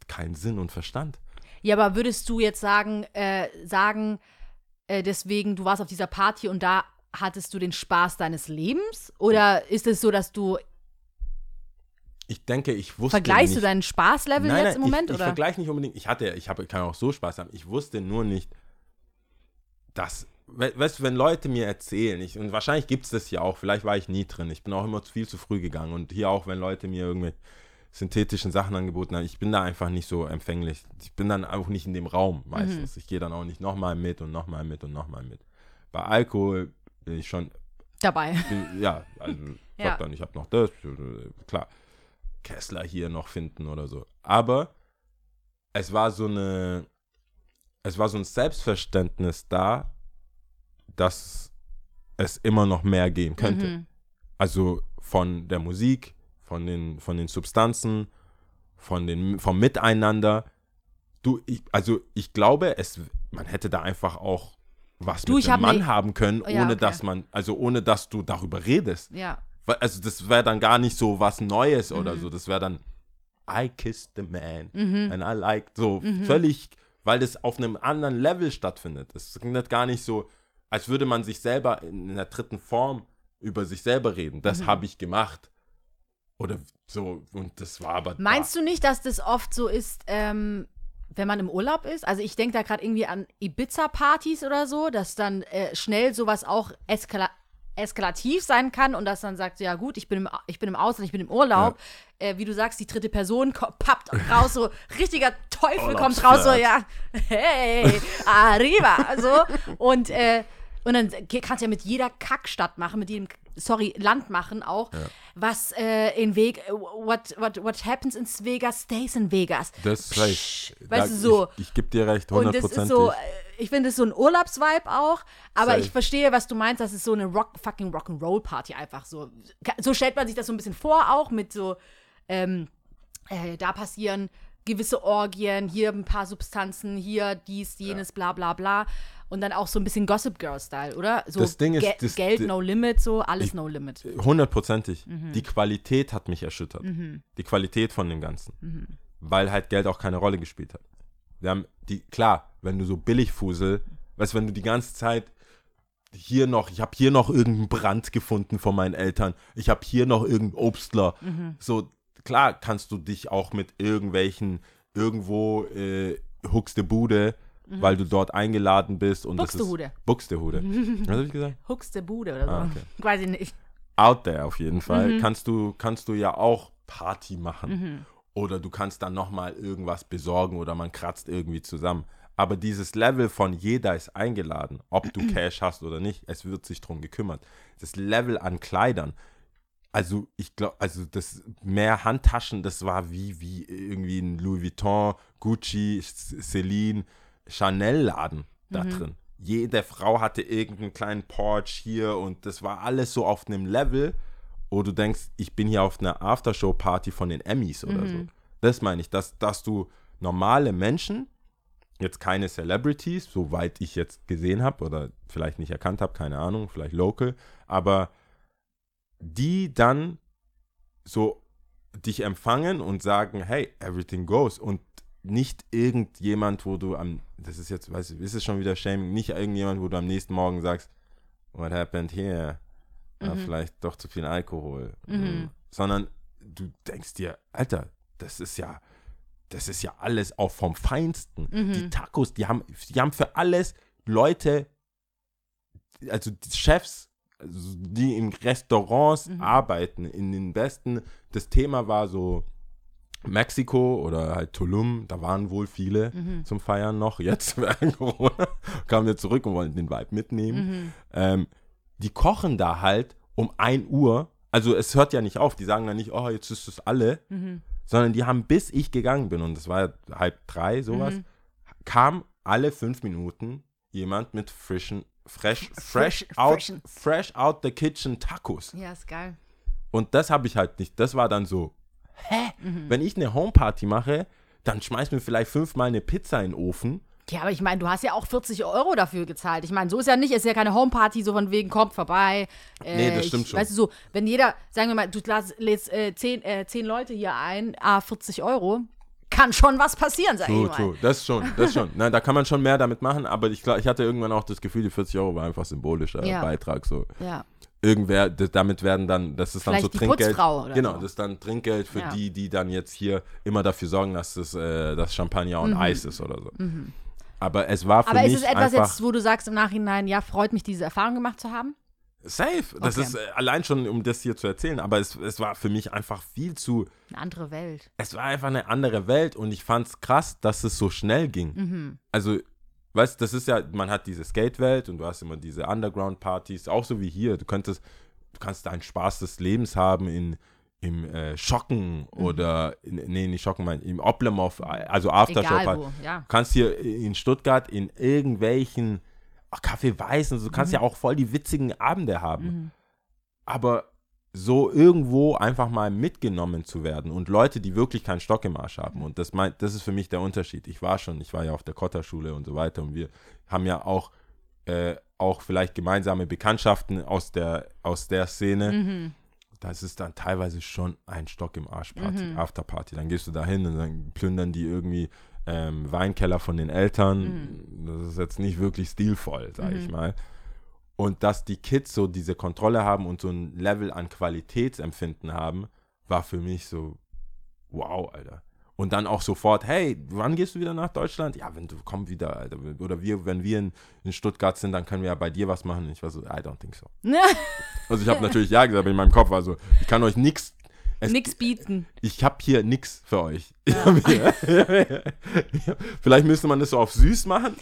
keinen Sinn und Verstand. Ja, aber würdest du jetzt sagen, äh, sagen, äh, deswegen, du warst auf dieser Party und da hattest du den Spaß deines Lebens? Oder ist es so, dass du, Ich denke, ich wusste vergleichst nicht, du deinen Spaßlevel nein, jetzt im Moment? ich, ich oder? vergleiche nicht unbedingt. Ich hatte, ich habe, kann auch so Spaß haben. Ich wusste nur nicht, dass, we- weißt du, wenn Leute mir erzählen, ich, und wahrscheinlich gibt es das hier auch, vielleicht war ich nie drin. Ich bin auch immer viel zu früh gegangen. Und hier auch, wenn Leute mir irgendwie synthetischen Sachen angeboten haben, ich bin da einfach nicht so empfänglich. Ich bin dann auch nicht in dem Raum meistens. Mhm. Ich gehe dann auch nicht nochmal mit und nochmal mit und nochmal mit. Bei Alkohol bin ich schon Dabei. bin- ja, also ich Ja. hab dann, ich habe noch das, äh, klar. Kessler hier noch finden oder so. Aber es war so eine, es war so ein Selbstverständnis da, dass es immer noch mehr gehen könnte. Mhm. Also von der Musik, von den, von den Substanzen, von den, vom Miteinander. Du, ich, also ich glaube, es, man hätte da einfach auch was Du, mit einem hab Mann ne- haben können, ohne Ja, okay. dass man, also ohne dass du darüber redest. Ja. Also das wäre dann gar nicht so was Neues oder Mhm. so. Das wäre dann I kissed the man and I liked so völlig, weil das auf einem anderen Level stattfindet. Es nicht gar nicht so, als würde man sich selber in einer dritten Form über sich selber reden. Mhm. Das habe ich gemacht. Oder so, und das war aber. Meinst du nicht, dass das oft so ist, ähm, wenn man im Urlaub ist? Also ich denke da gerade irgendwie an Ibiza-Partys oder so, dass dann äh, schnell sowas auch eskala eskalativ sein kann und dass dann sagt, ja gut, ich bin im, ich bin im Ausland, ich bin im Urlaub. Äh, wie du sagst, die dritte Person pappt raus, so richtiger Teufel kommt raus, so ja, hey, arriba, so. Und, äh, und dann kannst du ja mit jeder Kackstadt machen, mit jedem, sorry, Land machen auch, was äh, in Vegas, what, what, what happens in Vegas, stays in Vegas. Das ist Psch. Weißt Da- du, so. Ich, ich gebe dir recht, Und das ist hundertprozentig. so, ich finde es so ein Urlaubsvibe auch, aber Safe. ich verstehe, was du meinst, das ist so eine Rock, fucking Rock'n'Roll-Party einfach so. So stellt man sich das so ein bisschen vor auch mit so, ähm, äh, da passieren gewisse Orgien, hier ein paar Substanzen, hier dies, jenes, bla bla bla. Und dann auch so ein bisschen Gossip Girl-Style, oder? So Das Ding ist, Ge das- Geld no limit, so alles Ich- no limit. Hundertprozentig. Mhm. Die Qualität hat mich erschüttert. Die Qualität von dem Ganzen. Mhm. Weil halt Geld auch keine Rolle gespielt hat. Wir haben die, klar, wenn du so billig fusel, weißt du, wenn du die ganze Zeit hier noch, ich habe hier noch irgendeinen Brand gefunden von meinen Eltern, ich habe hier noch irgendeinen Obstler. Mhm. So, klar kannst du dich auch mit irgendwelchen, irgendwo äh, Huxte Bude, weil du dort eingeladen bist. und das ist- Buxtehude. Buxtehude. Was habe ich gesagt? Huxte Bude oder so. Ah, okay. Ich nicht. out there auf jeden Fall, Mhm. kannst, du, kannst du ja auch Party machen. Oder du kannst dann nochmal irgendwas besorgen oder man kratzt irgendwie zusammen. Aber dieses Level von jeder ist eingeladen, ob du Cash hast oder nicht, es wird sich drum gekümmert. Das Level an Kleidern, also ich glaube, also das mehr Handtaschen, das war wie, wie irgendwie ein Louis Vuitton, Gucci, Celine, Chanel-Laden da drin. Jede Frau hatte irgendeinen kleinen Porch hier und das war alles so auf einem Level, wo du denkst, ich bin hier auf einer Aftershow-Party von den Emmys oder so. Das meine ich, dass, dass du normale Menschen, jetzt keine Celebrities, soweit ich jetzt gesehen habe oder vielleicht nicht erkannt habe, keine Ahnung, vielleicht local, aber die dann so dich empfangen und sagen, hey, everything goes und nicht irgendjemand, wo du am, das ist jetzt, weißt du, ist es schon wieder Shaming, nicht irgendjemand, wo du am nächsten Morgen sagst, what happened here? Ah, vielleicht doch zu viel Alkohol. Mm. Sondern du denkst dir, Alter, das ist ja, das ist ja alles auch vom Feinsten. Die Tacos, die haben, die haben für alles Leute, also die Chefs, also die in Restaurants arbeiten, in den besten, das Thema war so Mexiko oder halt Tulum, da waren wohl viele zum Feiern noch. Jetzt während Corona kamen wir zurück und wollten den Vibe mitnehmen. Ähm, die kochen da halt um 1 Uhr. Also es hört ja nicht auf. Die sagen dann nicht, oh, jetzt ist es alle. Sondern die haben, bis ich gegangen bin, und das war ja halb drei, sowas, kam alle fünf Minuten jemand mit frischen, fresh, fresh, Frisch- out, frischen. fresh out the kitchen Tacos. Ja, ist geil. Und das habe ich halt nicht. Das war dann so, hä? Wenn ich eine Homeparty mache, dann schmeiß mir vielleicht fünfmal eine Pizza in den Ofen. Ja, aber ich meine, du hast ja auch 40 Euro dafür gezahlt. Ich meine, so ist ja nicht, ist ja keine Homeparty, so von wegen, kommt vorbei. Äh, Nee, das stimmt ich, schon. Weißt du, so, wenn jeder, sagen wir mal, du lädst, äh, zehn, äh, zehn Leute hier ein, ah, 40 Euro, kann schon was passieren, sag ich True, mal. true. Das schon, das schon. Nein, da kann man schon mehr damit machen, aber ich, ich hatte irgendwann auch das Gefühl, die 40 Euro war einfach symbolischer Ja. Beitrag. So. Ja. Irgendwer, damit werden dann, das ist dann Vielleicht so die Trinkgeld. Genau, so. das ist dann Trinkgeld für Ja. die, die dann jetzt hier immer dafür sorgen, dass das, äh, das Champagner und Eis ist oder so. Aber es war für. Aber mich ist es etwas einfach jetzt, wo du sagst im Nachhinein, ja, freut mich, diese Erfahrung gemacht zu haben? safe. Das Okay. ist äh, allein schon, um das hier zu erzählen, aber es, es war für mich einfach viel zu, Eine andere Welt. es war einfach eine andere Welt und ich fand es krass, dass es so schnell ging. Mhm. Also, weißt das ist ja, man hat diese Skate-Welt und du hast immer diese Underground-Partys, auch so wie hier. Du könntest, du kannst deinen Spaß des Lebens haben in, im äh, Schocken Mhm. oder, in, nee, nicht Schocken, mein, im Oblemov, also Aftershow. Egal wo, ja. Du kannst hier in Stuttgart in irgendwelchen Kaffee Weiß und so, du kannst ja auch voll die witzigen Abende haben. Mhm. Aber so irgendwo einfach mal mitgenommen zu werden und Leute, die wirklich keinen Stock im Arsch haben. Und das, mein, das ist für mich der Unterschied. Ich war schon, ich war ja auf der Kotterschule und so weiter und wir haben ja auch, äh, auch vielleicht gemeinsame Bekanntschaften aus der, aus der Szene. Mhm. Das ist dann teilweise schon ein Stock im Arsch Party, Afterparty. Dann gehst du da hin und dann plündern die irgendwie ähm, Weinkeller von den Eltern. Das ist jetzt nicht wirklich stilvoll, sag ich mal. Und dass die Kids so diese Kontrolle haben und so ein Level an Qualitätsempfinden haben, war für mich so, wow, Alter. Und dann auch sofort, hey, wann gehst du wieder nach Deutschland? Ja, wenn du komm wieder, Alter. Oder wir, wenn wir in, in Stuttgart sind, dann können wir ja bei dir was machen. Und ich war so, I don't think so. Also ich habe natürlich ja gesagt, aber in meinem Kopf war so, ich kann euch nichts. Nix bieten. Ich habe hier nichts für euch. Hier, vielleicht müsste man das so auf süß machen.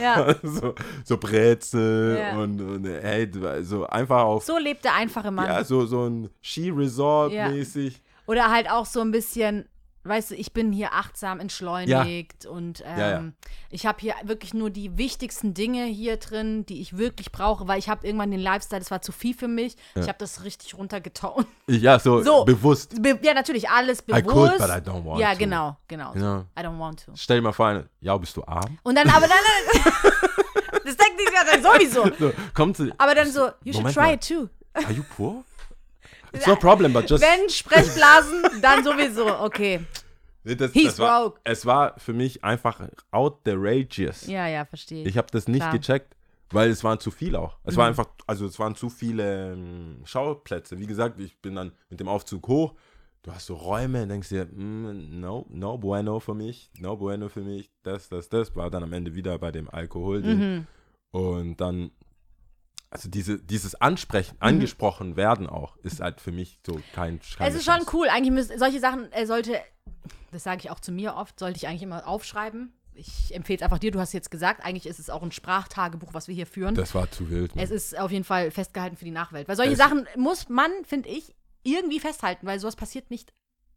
Ja. so, so Brezel Ja. und, und hey, so einfach auf So lebt der einfache Mann. ja, so, so ein Ski-Resort Ja. mäßig. Oder halt auch so ein bisschen, weißt du, ich bin hier achtsam entschleunigt und ähm, Ja, ja. ich habe hier wirklich nur die wichtigsten Dinge hier drin, die ich wirklich brauche, weil ich habe irgendwann den Lifestyle, das war zu viel für mich. Ich habe das richtig runtergetaunt. Ja, so, So. bewusst. Be ja, natürlich alles I bewusst. could, but I don't want ja, to. genau, genau. Ja. I don't want to. Stell dir mal vor, eine, ja, bist du arm? Und dann, aber dann, das denkt sich ja dann sowieso. So, kommt sie. Aber dann so, you should Moment try mal. it too. Are you poor? It's no problem, but just. Wenn Sprechblasen, dann sowieso. Okay. Nee, das, He's das war, broke. Es war für mich einfach outrageous. Ja, ja, verstehe ich. Ich habe das nicht Klar. gecheckt, weil es waren zu viel auch. Es Mhm. war einfach, also es waren zu viele ähm, Schauplätze. Wie gesagt, ich bin dann mit dem Aufzug hoch. Du hast so Räume und denkst dir, mm, no, no bueno für mich, no bueno für mich, das, das, das. War dann am Ende wieder bei dem Alkohol. Mhm. Und dann, also diese, dieses Ansprechen, angesprochen werden auch, ist halt für mich so kein keine Es ist schon cool. Eigentlich müsste solche Sachen äh, sollte, das sage ich auch zu mir oft, sollte ich eigentlich immer aufschreiben. Ich empfehle es einfach dir, du hast jetzt gesagt, eigentlich ist es auch ein Sprachtagebuch, was wir hier führen. Das war zu wild. Mann. es ist auf jeden Fall festgehalten für die Nachwelt. Weil solche Es- Sachen muss man, finde ich, irgendwie festhalten, weil sowas passiert nicht.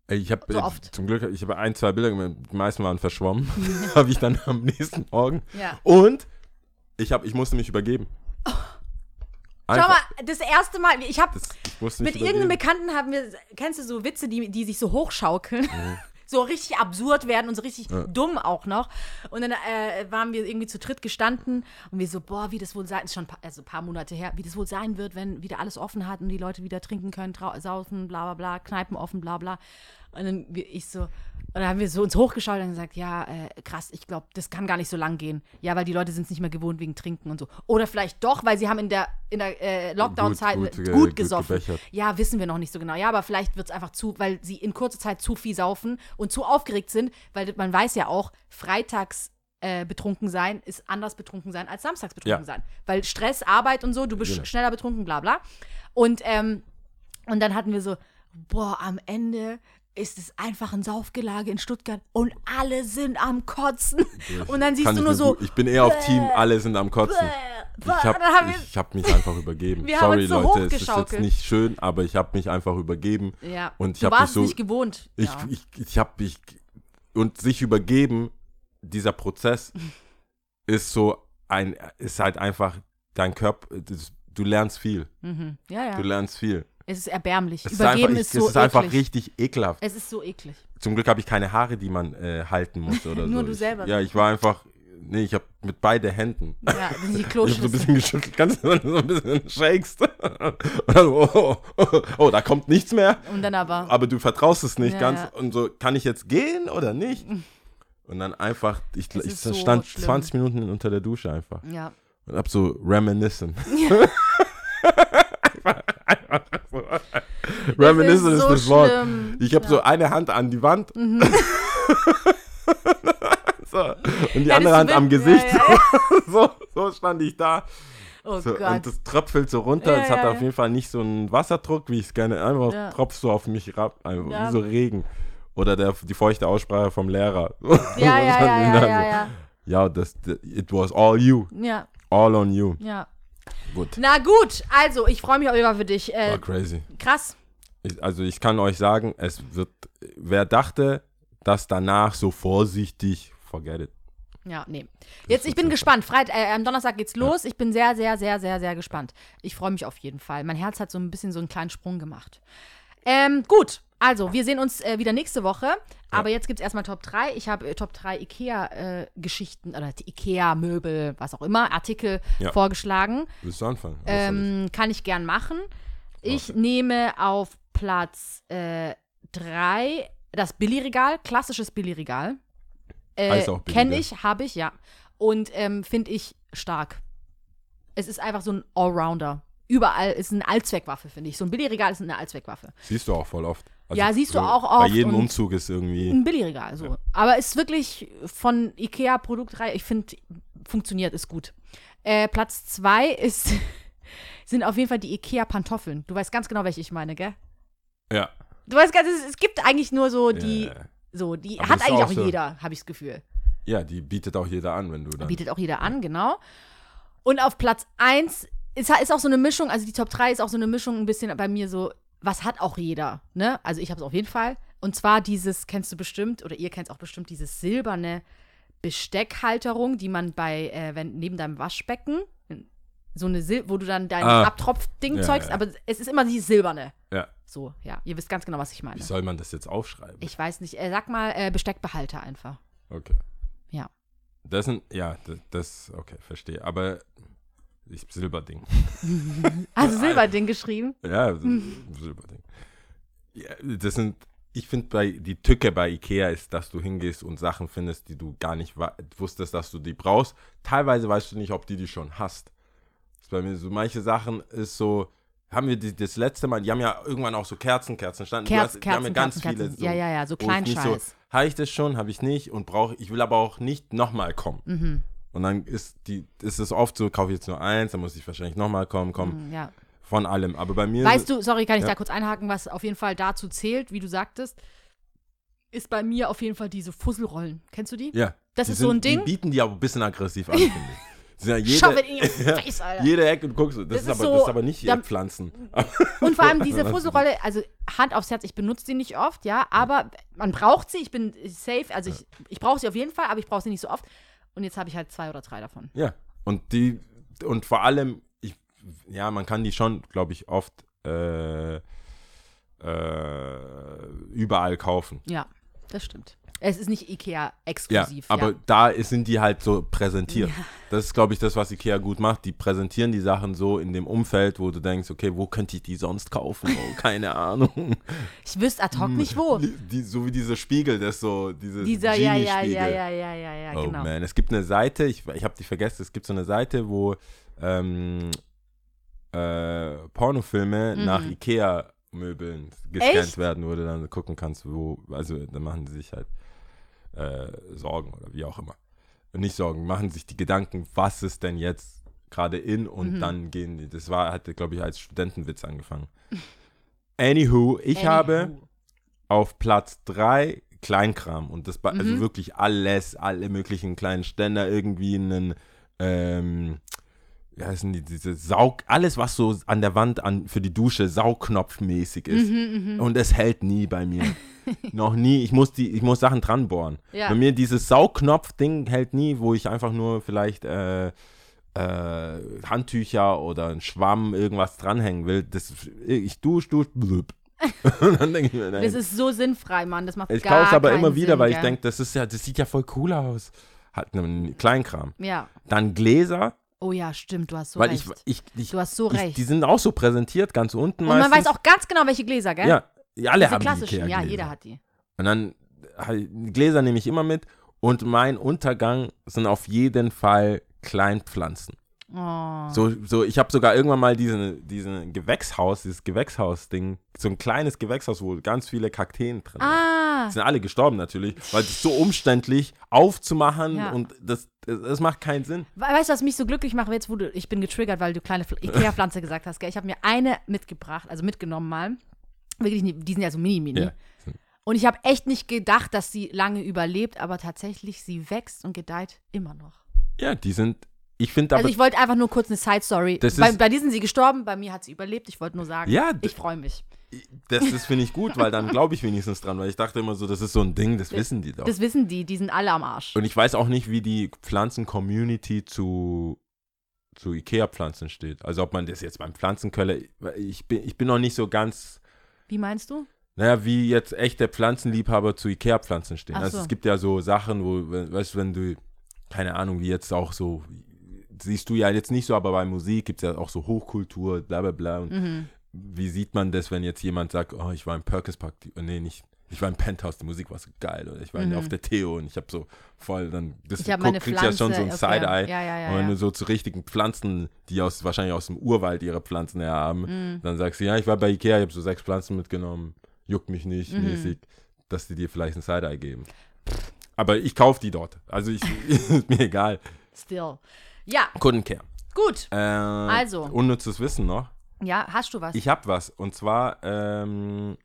Ich habe So oft. zum Glück, ich habe ein, zwei Bilder gemacht, die meisten waren verschwommen. habe ich dann am nächsten Morgen. Ja. Und ich, hab, ich musste mich übergeben. Schau mal, das erste Mal, ich habe mit irgendeinem. Bekannten haben wir, kennst du so Witze, die, die sich so hochschaukeln? Mhm. so richtig absurd werden und so richtig dumm auch noch. Und dann äh, waren wir irgendwie zu dritt gestanden und wir so, boah, wie das wohl sein, ist schon ein paar, also ein paar Monate her, wie das wohl sein wird, wenn wieder alles offen hat und die Leute wieder trinken können, saufen, bla bla bla, Kneipen offen, bla bla. Und dann ich so, und dann haben wir so uns hochgeschaut und gesagt, ja, äh, krass, ich glaube, das kann gar nicht so lang gehen. Ja, weil die Leute sind es nicht mehr gewohnt wegen Trinken und so. Oder vielleicht doch, weil sie haben in der, in der äh, Lockdown-Zeit Gut- gut, gut, gut gesoffen. gebechert. Ja, wissen wir noch nicht so genau. Ja, aber vielleicht wird es einfach zu, weil sie in kurzer Zeit zu viel saufen und zu aufgeregt sind, weil man weiß ja auch, freitags äh, betrunken sein ist anders betrunken sein als samstags betrunken Ja. sein. Weil Stress, Arbeit und so, du bist Genau. schneller betrunken, bla bla. Und, ähm, und dann hatten wir so, boah, am Ende ist es einfach ein Saufgelage in Stuttgart und alle sind am Kotzen. Und dann siehst du ich nur so, gut- Ich bin eher auf Team, alle sind am Kotzen. Ich habe haben wir- ich hab mich einfach übergeben. Sorry, so Leute, es ist jetzt nicht schön, aber ich habe mich einfach übergeben. ja, Und ich du habe mich warst so. nicht gewohnt. Ich, ja. ich, ich habe mich. Und sich übergeben, dieser Prozess ist so ein. Ist halt einfach dein Körper. Du lernst viel. Mhm. ja, ja. Du lernst viel. Es ist erbärmlich. Es Übergeben ist, ist, einfach, so es ist einfach richtig ekelhaft. Es ist so eklig. Zum Glück habe ich keine Haare, die man äh, halten muss oder so. Nur du ich, selber. Ja, ich war einfach. Nee, ich habe mit beide Händen. Ja, die Ich habe so ein Kloschüssel. bisschen geschüttelt, ganz so ein bisschen shakest. Und dann, oh, oh, oh, oh, da kommt nichts mehr. Und dann aber. Aber du vertraust es nicht Ja, ganz. ja. Und so, kann ich jetzt gehen oder nicht? Und dann einfach, ich, ich ist so stand schlimm. 20 Minuten unter der Dusche einfach. Ja. Und hab so reminiscen. reminiscen ist, so das Wort. schlimm. Ich habe so eine Hand an die Wand. so, und die Ja, andere Hand am Gesicht. ja, ja, so, so stand ich da. Oh So, und das tröpfelt so runter. Ja, es hat ja, auf ja. jeden Fall nicht so einen Wasserdruck, wie ich es gerne. Einfach Ja. tropft so auf mich rab, einfach Ja. wie so Regen. Oder der, die feuchte Aussprache vom Lehrer. ja, ja, ja, ja, ja, ja. Ja, das, das, it was all you. Ja, All on you. ja. Gut. Na gut, also ich freue mich auch über für dich. Äh, War crazy. krass. Ich, also ich kann euch sagen, es wird, wer dachte, dass danach so vorsichtig, forget it. Ja, nee. Jetzt, ich bin gespannt. Freit äh, am Donnerstag geht's los. Ich bin sehr, sehr, sehr, sehr, sehr gespannt. Ich freue mich auf jeden Fall. Mein Herz hat so ein bisschen so einen kleinen Sprung gemacht. Ähm, gut, also, wir sehen uns äh, wieder nächste Woche. Aber jetzt gibt es erstmal Top 3. Ich habe äh, Top 3 IKEA-Geschichten oder die IKEA-Möbel, was auch immer, Artikel Ja. vorgeschlagen. Willst du anfangen? Ähm, kann ich gern machen. Ich Okay. nehme auf Platz 3 das Billigregal, klassisches Billigregal. Äh, Heißt auch Kenne ich, habe ich, ja. Und ähm, finde ich stark. Es ist einfach so ein Allrounder. Überall ist eine Allzweckwaffe, finde ich. So ein Billigregal ist eine Allzweckwaffe. Siehst du auch voll oft. Also Ja, siehst du auch Bei oft jedem und- Umzug ist irgendwie. Ein Billigregal, so. Aber ist wirklich von IKEA Produktreihe, ich finde, funktioniert, ist gut. Äh, Platz 2 ist, sind auf jeden Fall die IKEA Pantoffeln. Du weißt ganz genau, welche ich meine, gell? Ja. Du weißt ganz, es, es gibt eigentlich nur so die, Ja, so, die Aber hat eigentlich auch so. jeder, habe ich das Gefühl. ja, die bietet auch jeder an, wenn du dann. Bietet auch jeder an, genau. Und auf Platz 1 ist, ist auch so eine Mischung, also die Top 3 ist auch so eine Mischung ein bisschen bei mir so, was hat auch jeder, ne? Also ich habe es auf jeden Fall. Und zwar dieses, kennst du bestimmt, oder ihr kennt es auch bestimmt, dieses silberne Besteckhalterung, die man bei, äh, wenn neben deinem Waschbecken, so eine Sil wo du dann dein Ah. Abtropfding Ja, zeugst, ja. aber es ist immer die silberne. Ja. So, ja, ihr wisst ganz genau, was ich meine. Wie soll man das jetzt aufschreiben? Ich weiß nicht, äh, sag mal äh, Besteckbehalter einfach. Okay. Ja. Das sind, ja, das, das okay, verstehe. Aber ich, Silberding. Also Silberding geschrieben. Ja, Silberding. Ja, das sind, ich finde, bei die Tücke bei Ikea ist, dass du hingehst und Sachen findest, die du gar nicht wusstest, dass du die brauchst. Teilweise weißt du nicht, ob die die schon hast. Das ist bei mir so, manche Sachen ist so, haben wir die, das letzte Mal, die haben ja irgendwann auch so Kerzen, Kerzen standen. Kerz, hast, die haben ja Kerzen, ganz Kerzen, viele. Kerzen. Ja, ja, ja, so Kleinscheiß. So, habe ich das schon, habe ich nicht und brauche, ich will aber auch nicht nochmal kommen. Mhm. Und dann ist die, ist es oft so, kaufe ich jetzt nur eins, dann muss ich wahrscheinlich nochmal kommen, kommen, Mhm, Ja. von allem. Aber bei mir. Weißt du, sorry, kann ich Ja. da kurz einhaken, was auf jeden Fall dazu zählt, wie du sagtest, ist bei mir auf jeden Fall diese Fusselrollen. Kennst du die? Ja. Das die ist so ein Ding. Die bieten die aber ein bisschen aggressiv an, finde ich. Sind ja jede, Shove in your face, Alter. jede Ecke und guckst. Das, Das ist, aber, so- das ist aber nicht da- ihr Pflanzen. Und vor allem diese Fusselrolle, also Hand aufs Herz, ich benutze die nicht oft, ja, aber man braucht sie, ich bin safe, also ich, ich brauche sie auf jeden Fall, aber ich brauche sie nicht so oft. Und jetzt habe ich halt zwei oder drei davon. Ja. Und die, und vor allem, ich, ja, man kann die schon, glaube ich, oft äh, äh, überall kaufen. Ja, das stimmt. Es ist nicht Ikea Ja, exklusiv. aber ja. da sind die halt so präsentiert. Das ist, glaube ich, das, was Ikea gut macht. Die präsentieren die Sachen so in dem Umfeld, wo du denkst, okay, wo könnte ich die sonst kaufen? Oh, keine Ahnung. Ich wüsste ad hoc nicht wo. Die, die, so wie dieser Spiegel, das so, dieses Dieser, ja, ja, ja, ja, ja, ja, ja, Oh genau. man, es gibt eine Seite, ich, ich habe die vergessen, es gibt so eine Seite, wo ähm, äh, Pornofilme Mhm. nach Ikea-Möbeln gescannt Echt? werden, wo du dann gucken kannst, wo, also dann machen sie sich halt äh, Sorgen oder wie auch immer. Nicht Sorgen, machen sich die Gedanken, was ist denn jetzt gerade in und Mhm. dann gehen die. Das war, hatte, glaube ich, als Studentenwitz angefangen. Anywho, ich habe Anywho. auf Platz 3 Kleinkram und das also Mhm. wirklich alles, alle möglichen kleinen Ständer, irgendwie einen, ähm, wie heißen die, diese Saug, alles was so an der Wand an, für die Dusche Saugknopfmäßig ist. Mhm, Und es hält nie bei mir. Noch nie. Ich muss, die, ich muss Sachen dran bohren. Ja. Bei mir dieses Saugknopf-Ding hält nie, wo ich einfach nur vielleicht äh, äh, Handtücher oder einen Schwamm irgendwas dranhängen will. Das, ich dusche, dusche, blub. Und dann denke ich mir, nein. Das ist so sinnfrei, Mann. Das macht Ich kaufe es aber immer wieder, Sinn, weil ich denke, das ist ja, das sieht ja voll cool aus. Hat einen Kleinkram. Ja. Dann Gläser, Oh ja, stimmt, du hast so weil recht. ich, ich, ich, du hast so recht. die sind auch so präsentiert, ganz unten Und man meistens. weiß auch ganz genau, welche Gläser, gell? ja, ja, alle Diese haben die klassischen, ja, Ikea-Gläser. jeder hat die. Und dann halt, die Gläser nehme ich immer mit und mein Untergang sind auf jeden Fall Kleinpflanzen. Oh. So, so ich habe sogar irgendwann mal diesen, diesen Gewächshaus, dieses Gewächshaus-Ding, so ein kleines Gewächshaus, wo ganz viele Kakteen drin sind. Ah, Die sind alle gestorben natürlich, weil es so umständlich aufzumachen Ja. und das, das, macht keinen Sinn. We- weißt du, was mich so glücklich macht, jetzt wo du, ich bin getriggert, weil du kleine Pfl- Ikea-Pflanze gesagt hast, gell? Ich habe mir eine mitgebracht, also mitgenommen mal. Wirklich, die sind ja so mini-mini. Ja. Und ich habe echt nicht gedacht, dass sie lange überlebt, aber tatsächlich, sie wächst und gedeiht immer noch. Ja, die sind, ich finde Also ich wollte einfach nur kurz eine Side-Story. Das Bei, bei dir sind sie gestorben, bei mir hat sie überlebt. Ich wollte nur sagen, Ja, ich freue mich. Das, das finde ich gut, weil dann glaube ich wenigstens dran, weil ich dachte immer so, das ist so ein Ding, das wissen die doch. Das wissen die, die sind alle am Arsch. Und ich weiß auch nicht, wie die Pflanzen-Community zu, zu Ikea-Pflanzen steht. Also ob man das jetzt beim Pflanzenköller, ich bin, ich bin noch nicht so ganz, Wie meinst du? naja, wie jetzt echte Pflanzenliebhaber zu Ikea-Pflanzen stehen. Also so. es gibt ja so Sachen, wo, we- weißt du, wenn du, keine Ahnung, wie jetzt auch so, siehst du ja jetzt nicht so, aber bei Musik gibt es ja auch so Hochkultur, bla bla bla. Und Mhm. Wie sieht man das, wenn jetzt jemand sagt, oh, ich war im Perkins Park, die, nee, nicht, ich war im Penthouse, die Musik war so geil, oder ich war auf der Theo und ich habe so voll, dann, das Ich guck, kriegst ja schon so ein. Side-Eye. Ja, ja, ja, und wenn du so zu richtigen Pflanzen, die aus, wahrscheinlich aus dem Urwald ihre Pflanzen her haben, Mhm. dann sagst du, ja, ich war bei Ikea, ich habe so sechs Pflanzen mitgenommen, juckt mich nicht, Mhm. mäßig, dass die dir vielleicht ein Side-Eye geben. Aber ich kaufe die dort. Also ich, ist mir egal. Still. Ja, Couldn't care. gut. Äh, Also. Unnützes Wissen noch. Ja, hast du was? Ich habe was. Und zwar ähm,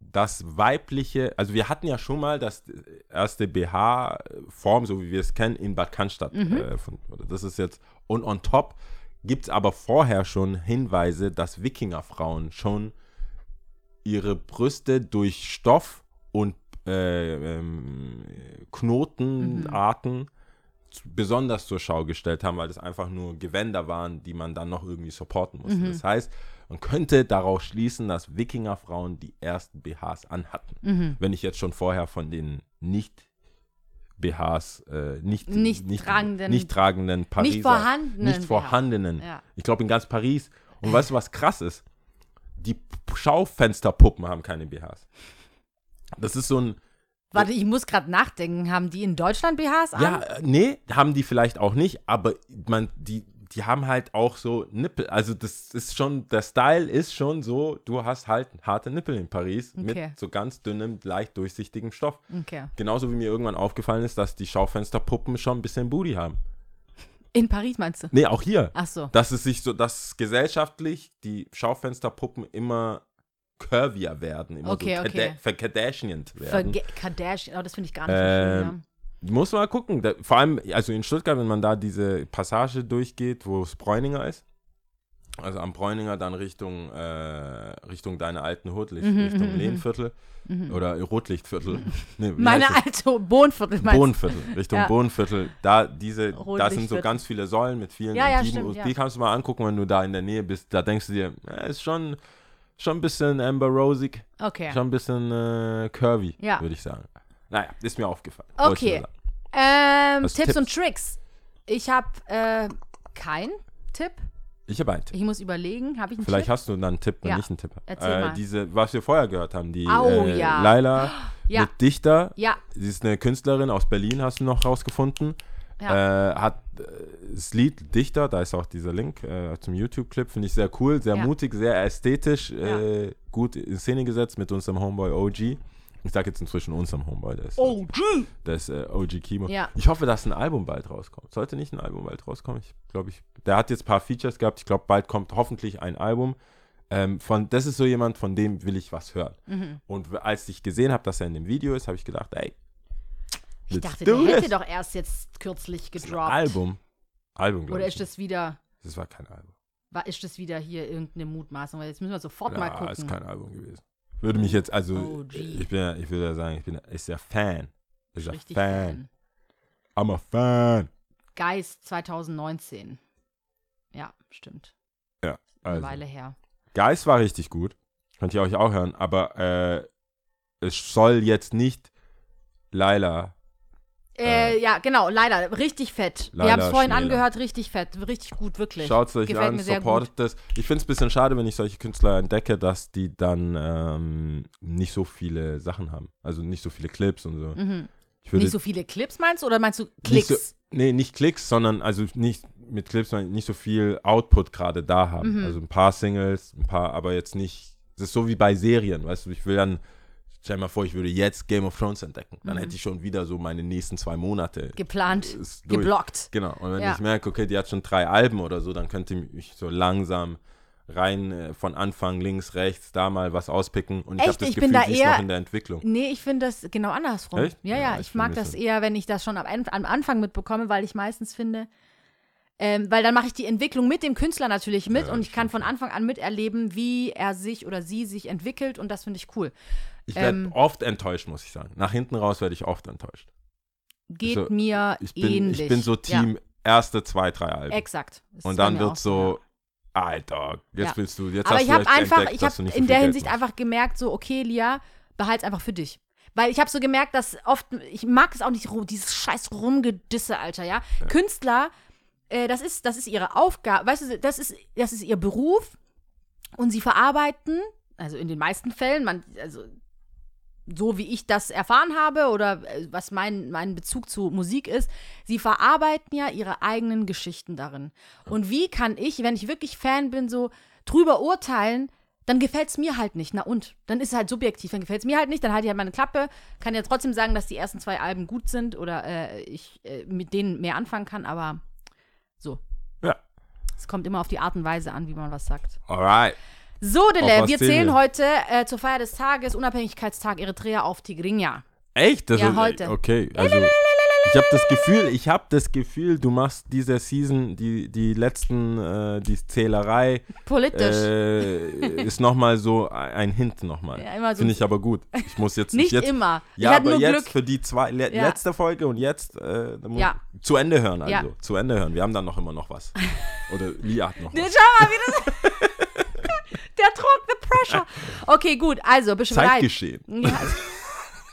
das weibliche, also wir hatten ja schon mal das erste BH-Form, so wie wir es kennen, in Bad Cannstatt. Äh, von, oder das ist jetzt, und on top gibt es aber vorher schon Hinweise, dass Wikingerfrauen schon ihre Brüste durch Stoff und äh, ähm, Knotenarten z- besonders zur Schau gestellt haben, weil das einfach nur Gewänder waren, die man dann noch irgendwie supporten musste. Das heißt, man könnte daraus schließen, dass Wikingerfrauen die ersten BHs anhatten. Wenn ich jetzt schon vorher von den nicht BHs, äh, nicht, Nicht tragenden- nicht tragenden Pariser, Nicht vorhandenen nicht vorhandenen. Ja. Ich glaube in ganz Paris. Und weißt du, was krass ist? Die Schaufensterpuppen haben keine BHs. Das ist so ein, Warte, ich muss gerade nachdenken. Haben die in Deutschland BHs an? ja, nee, haben die vielleicht auch nicht, aber man, die, die haben halt auch so Nippel. Also das ist schon, der Style ist schon so, du hast halt harte Nippel in Paris Okay. mit so ganz dünnem, leicht durchsichtigem Stoff. Okay. Genauso wie mir irgendwann aufgefallen ist, dass die Schaufensterpuppen schon ein bisschen Booty haben. In Paris meinst du? Nee, auch hier. Ach so. Dass es sich so, dass gesellschaftlich die Schaufensterpuppen immer curvier werden, immer Okay, so okay. Verkadassianed werden. Verge Kardashian. Oh, das finde ich gar nicht so Ähm, schön. Muss mal gucken. Da, vor allem, also in Stuttgart, wenn man da diese Passage durchgeht, wo es Bräuninger ist, also am Bräuninger dann Richtung, äh, Richtung deine alten Hood, Mhm, Richtung Lehnviertel oder Rotlichtviertel. Nee, Meine alte Bohnenviertel meinst? Bohnenviertel, Richtung Ja. Bohnenviertel. Da, diese, da sind so ganz viele Säulen mit vielen Ja, ja, stimmt, ja. Die kannst du mal angucken, wenn du da in der Nähe bist. Da denkst du dir, ja, ist schon, schon ein bisschen Amber Rosig, Okay. schon ein bisschen äh, curvy, Ja. würde ich sagen. Naja, ist mir aufgefallen. Okay. Ähm, Tipps, Tipps? und Tricks. Ich habe äh, keinen Tipp. Ich habe einen Tipp. Ich muss überlegen. Habe ich einen Vielleicht Tipp? hast du dann einen Tipp, wenn Ja. ich einen Tipp habe. Erzähl Äh, mal. diese, was wir vorher gehört haben, die Au, äh, ja. Laila Ja. mit Dichter. Ja, Sie ist eine Künstlerin aus Berlin, hast du noch rausgefunden. Ja. Äh, hat äh, das Lied Dichter, da ist auch dieser Link äh, zum YouTube-Clip, finde ich sehr cool, sehr Ja. mutig, sehr ästhetisch, äh, gut in Szene gesetzt mit unserem Homeboy OG. Ich sage jetzt inzwischen unserem Homeboy, der ist, OG. der ist äh, OG Kimo. Ja. Ich hoffe, dass ein Album bald rauskommt. Sollte nicht ein Album bald rauskommen? Ich glaube, ich, der hat jetzt ein paar Features gehabt. Ich glaube, bald kommt hoffentlich ein Album. Ähm, von, das ist so jemand, von dem will ich was hören. Mhm. Und als ich gesehen habe, dass er in dem Video ist, habe ich gedacht, ey, Ich dachte, der hätte doch erst jetzt kürzlich gedroppt. Album. Album, glaube Oder ich. ist das wieder, Das war kein Album. war, ist das wieder hier irgendeine Mutmaßung? Weil jetzt müssen wir sofort mal Ja, gucken. ist kein Album gewesen. Würde mich jetzt, also, OG. ich bin ja, ich würde ja sagen, ich bin ist ja Fan. Ist ja Richtig Fan. Fan. I'm a Fan. Geist 2019. Ja, stimmt. Ja, Eine also. Weile her. Geist war richtig gut. Könnt ihr euch auch hören, aber äh, es soll jetzt nicht Laila. Äh, ja, genau, leider. Richtig fett. Laila wir haben es vorhin Schmäler. angehört, richtig fett. Richtig gut, wirklich. Schaut es euch Gefällt an, supportet das. Ich finde es ein bisschen schade, wenn ich solche Künstler entdecke, dass die dann ähm, nicht so viele Sachen haben. Also nicht so viele Clips und so. Mhm. Nicht so viele Clips meinst du oder meinst du Nicht Klicks? so, nee, nicht Klicks, sondern also nicht mit Clips, sondern nicht so viel Output gerade da haben. Mhm. Also ein paar Singles, ein paar, aber jetzt nicht. Es ist so wie bei Serien, weißt du, ich will dann, stell dir mal vor, ich würde jetzt Game of Thrones entdecken. Dann Mhm. hätte ich schon wieder so meine nächsten zwei Monate. Geplant, geblockt. Genau. Und wenn Ja. ich merke, okay, die hat schon drei Alben oder so, dann könnte ich so langsam rein äh, von Anfang links, rechts, da mal was auspicken. Und ich Echt? habe das Ich Gefühl, bin da sie ist eher- noch in der Entwicklung. Nee, ich finde das genau andersrum. Echt? Ja, Ja, ja, ich ich, mag das eher, wenn ich das schon am, am Anfang mitbekomme, weil ich meistens finde, Ähm, weil dann mache ich die Entwicklung mit dem Künstler natürlich mit Ja, und ich kann von Anfang an miterleben, wie er sich oder sie sich entwickelt und das finde ich cool. Ich werde Ähm, oft enttäuscht, muss ich sagen. Nach hinten raus werde ich oft enttäuscht. Geht Also, mir Ich bin, ähnlich. ich bin so Team erste zwei, drei Ja, Alben. exakt. Das Und dann wird so, Alter, jetzt Ja. willst du, jetzt Aber hast ich du einfach, entdeckt, ich habe in der Geld Hinsicht machst. einfach gemerkt, so, okay, Lia, behalt's einfach für dich. Weil ich habe so gemerkt, dass oft, ich mag es auch nicht, dieses scheiß Rumgedisse, Alter, ja. Künstler, äh, das, ist, das ist ihre Aufgabe, weißt du, das ist, das ist ihr Beruf und sie verarbeiten, also in den meisten Fällen, man, also so wie ich das erfahren habe oder äh, was mein, mein Bezug zu Musik ist, sie verarbeiten ja ihre eigenen Geschichten darin. Und wie kann ich, wenn ich wirklich Fan bin, so drüber urteilen, dann gefällt es mir halt nicht. Na und? Dann ist es halt subjektiv, dann gefällt es mir halt nicht, dann halte ich halt meine Klappe, kann ja trotzdem sagen, dass die ersten zwei Alben gut sind oder äh, ich äh, mit denen mehr anfangen kann, aber so. Ja. Es kommt immer auf die Art und Weise an, wie man was sagt. Alright. So, Dele, wir zählen heute äh, zur Feier des Tages, Unabhängigkeitstag Eritrea auf Tigrinja. Echt? Das Ja, ist, heute. Okay, also ich habe das Gefühl, ich habe das Gefühl, du machst diese Season, die, die letzten, äh, die Zählerei, Politisch. äh, ist nochmal so ein Hint nochmal. Ja, immer so- Finde ich aber gut. Ich muss jetzt nicht jetzt, immer. Ja, ich aber nur jetzt Glück. für die zwei, le Ja. letzte Folge und jetzt äh, Ja. zu Ende hören also. Zu Ende hören. Wir haben dann noch immer noch was. Oder Lia hat noch was. Schau mal, wie das. Der Druck, the pressure. Okay, gut, also, bereit? Zeitgeschehen. Ja,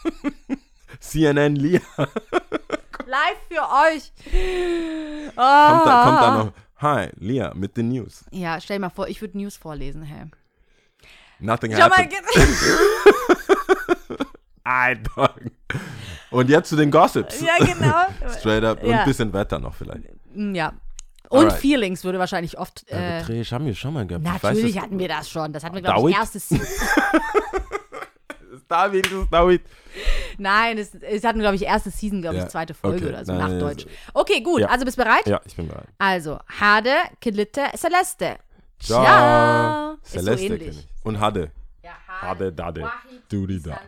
CNN Lia. live für euch. Kommt, Oh. da, kommt dann noch. Hi, Lia, mit den News. Ja, stell dir mal vor, ich würde News vorlesen, hä? Nothing Schau mal, happened. Alter. Und jetzt zu den Gossips. ja, genau. Straight up. Und Ja. ein bisschen Wetter noch vielleicht. Ja. Und Alright. Feelings würde wahrscheinlich oft. Äh, Eritreisch haben wir schon mal gehabt. Ich weiß, natürlich es- hatten wir das schon. Das hatten wir, glaube ich, erstes Season. David, das ist David. Nein, es, es hatten, glaube ich, erste Season, glaube ich, Ja, zweite Folge okay. oder so, Nein, nach Deutsch. Okay, gut. Ja. Also, bist du bereit? Ja, ich bin bereit. Also, Hade, Kilitte, Celeste. Ciao. Ciao. So Celeste ähnlich. kenn ich. Und Hade. Ja, Hade, Dade. Wahid, Dudi, da.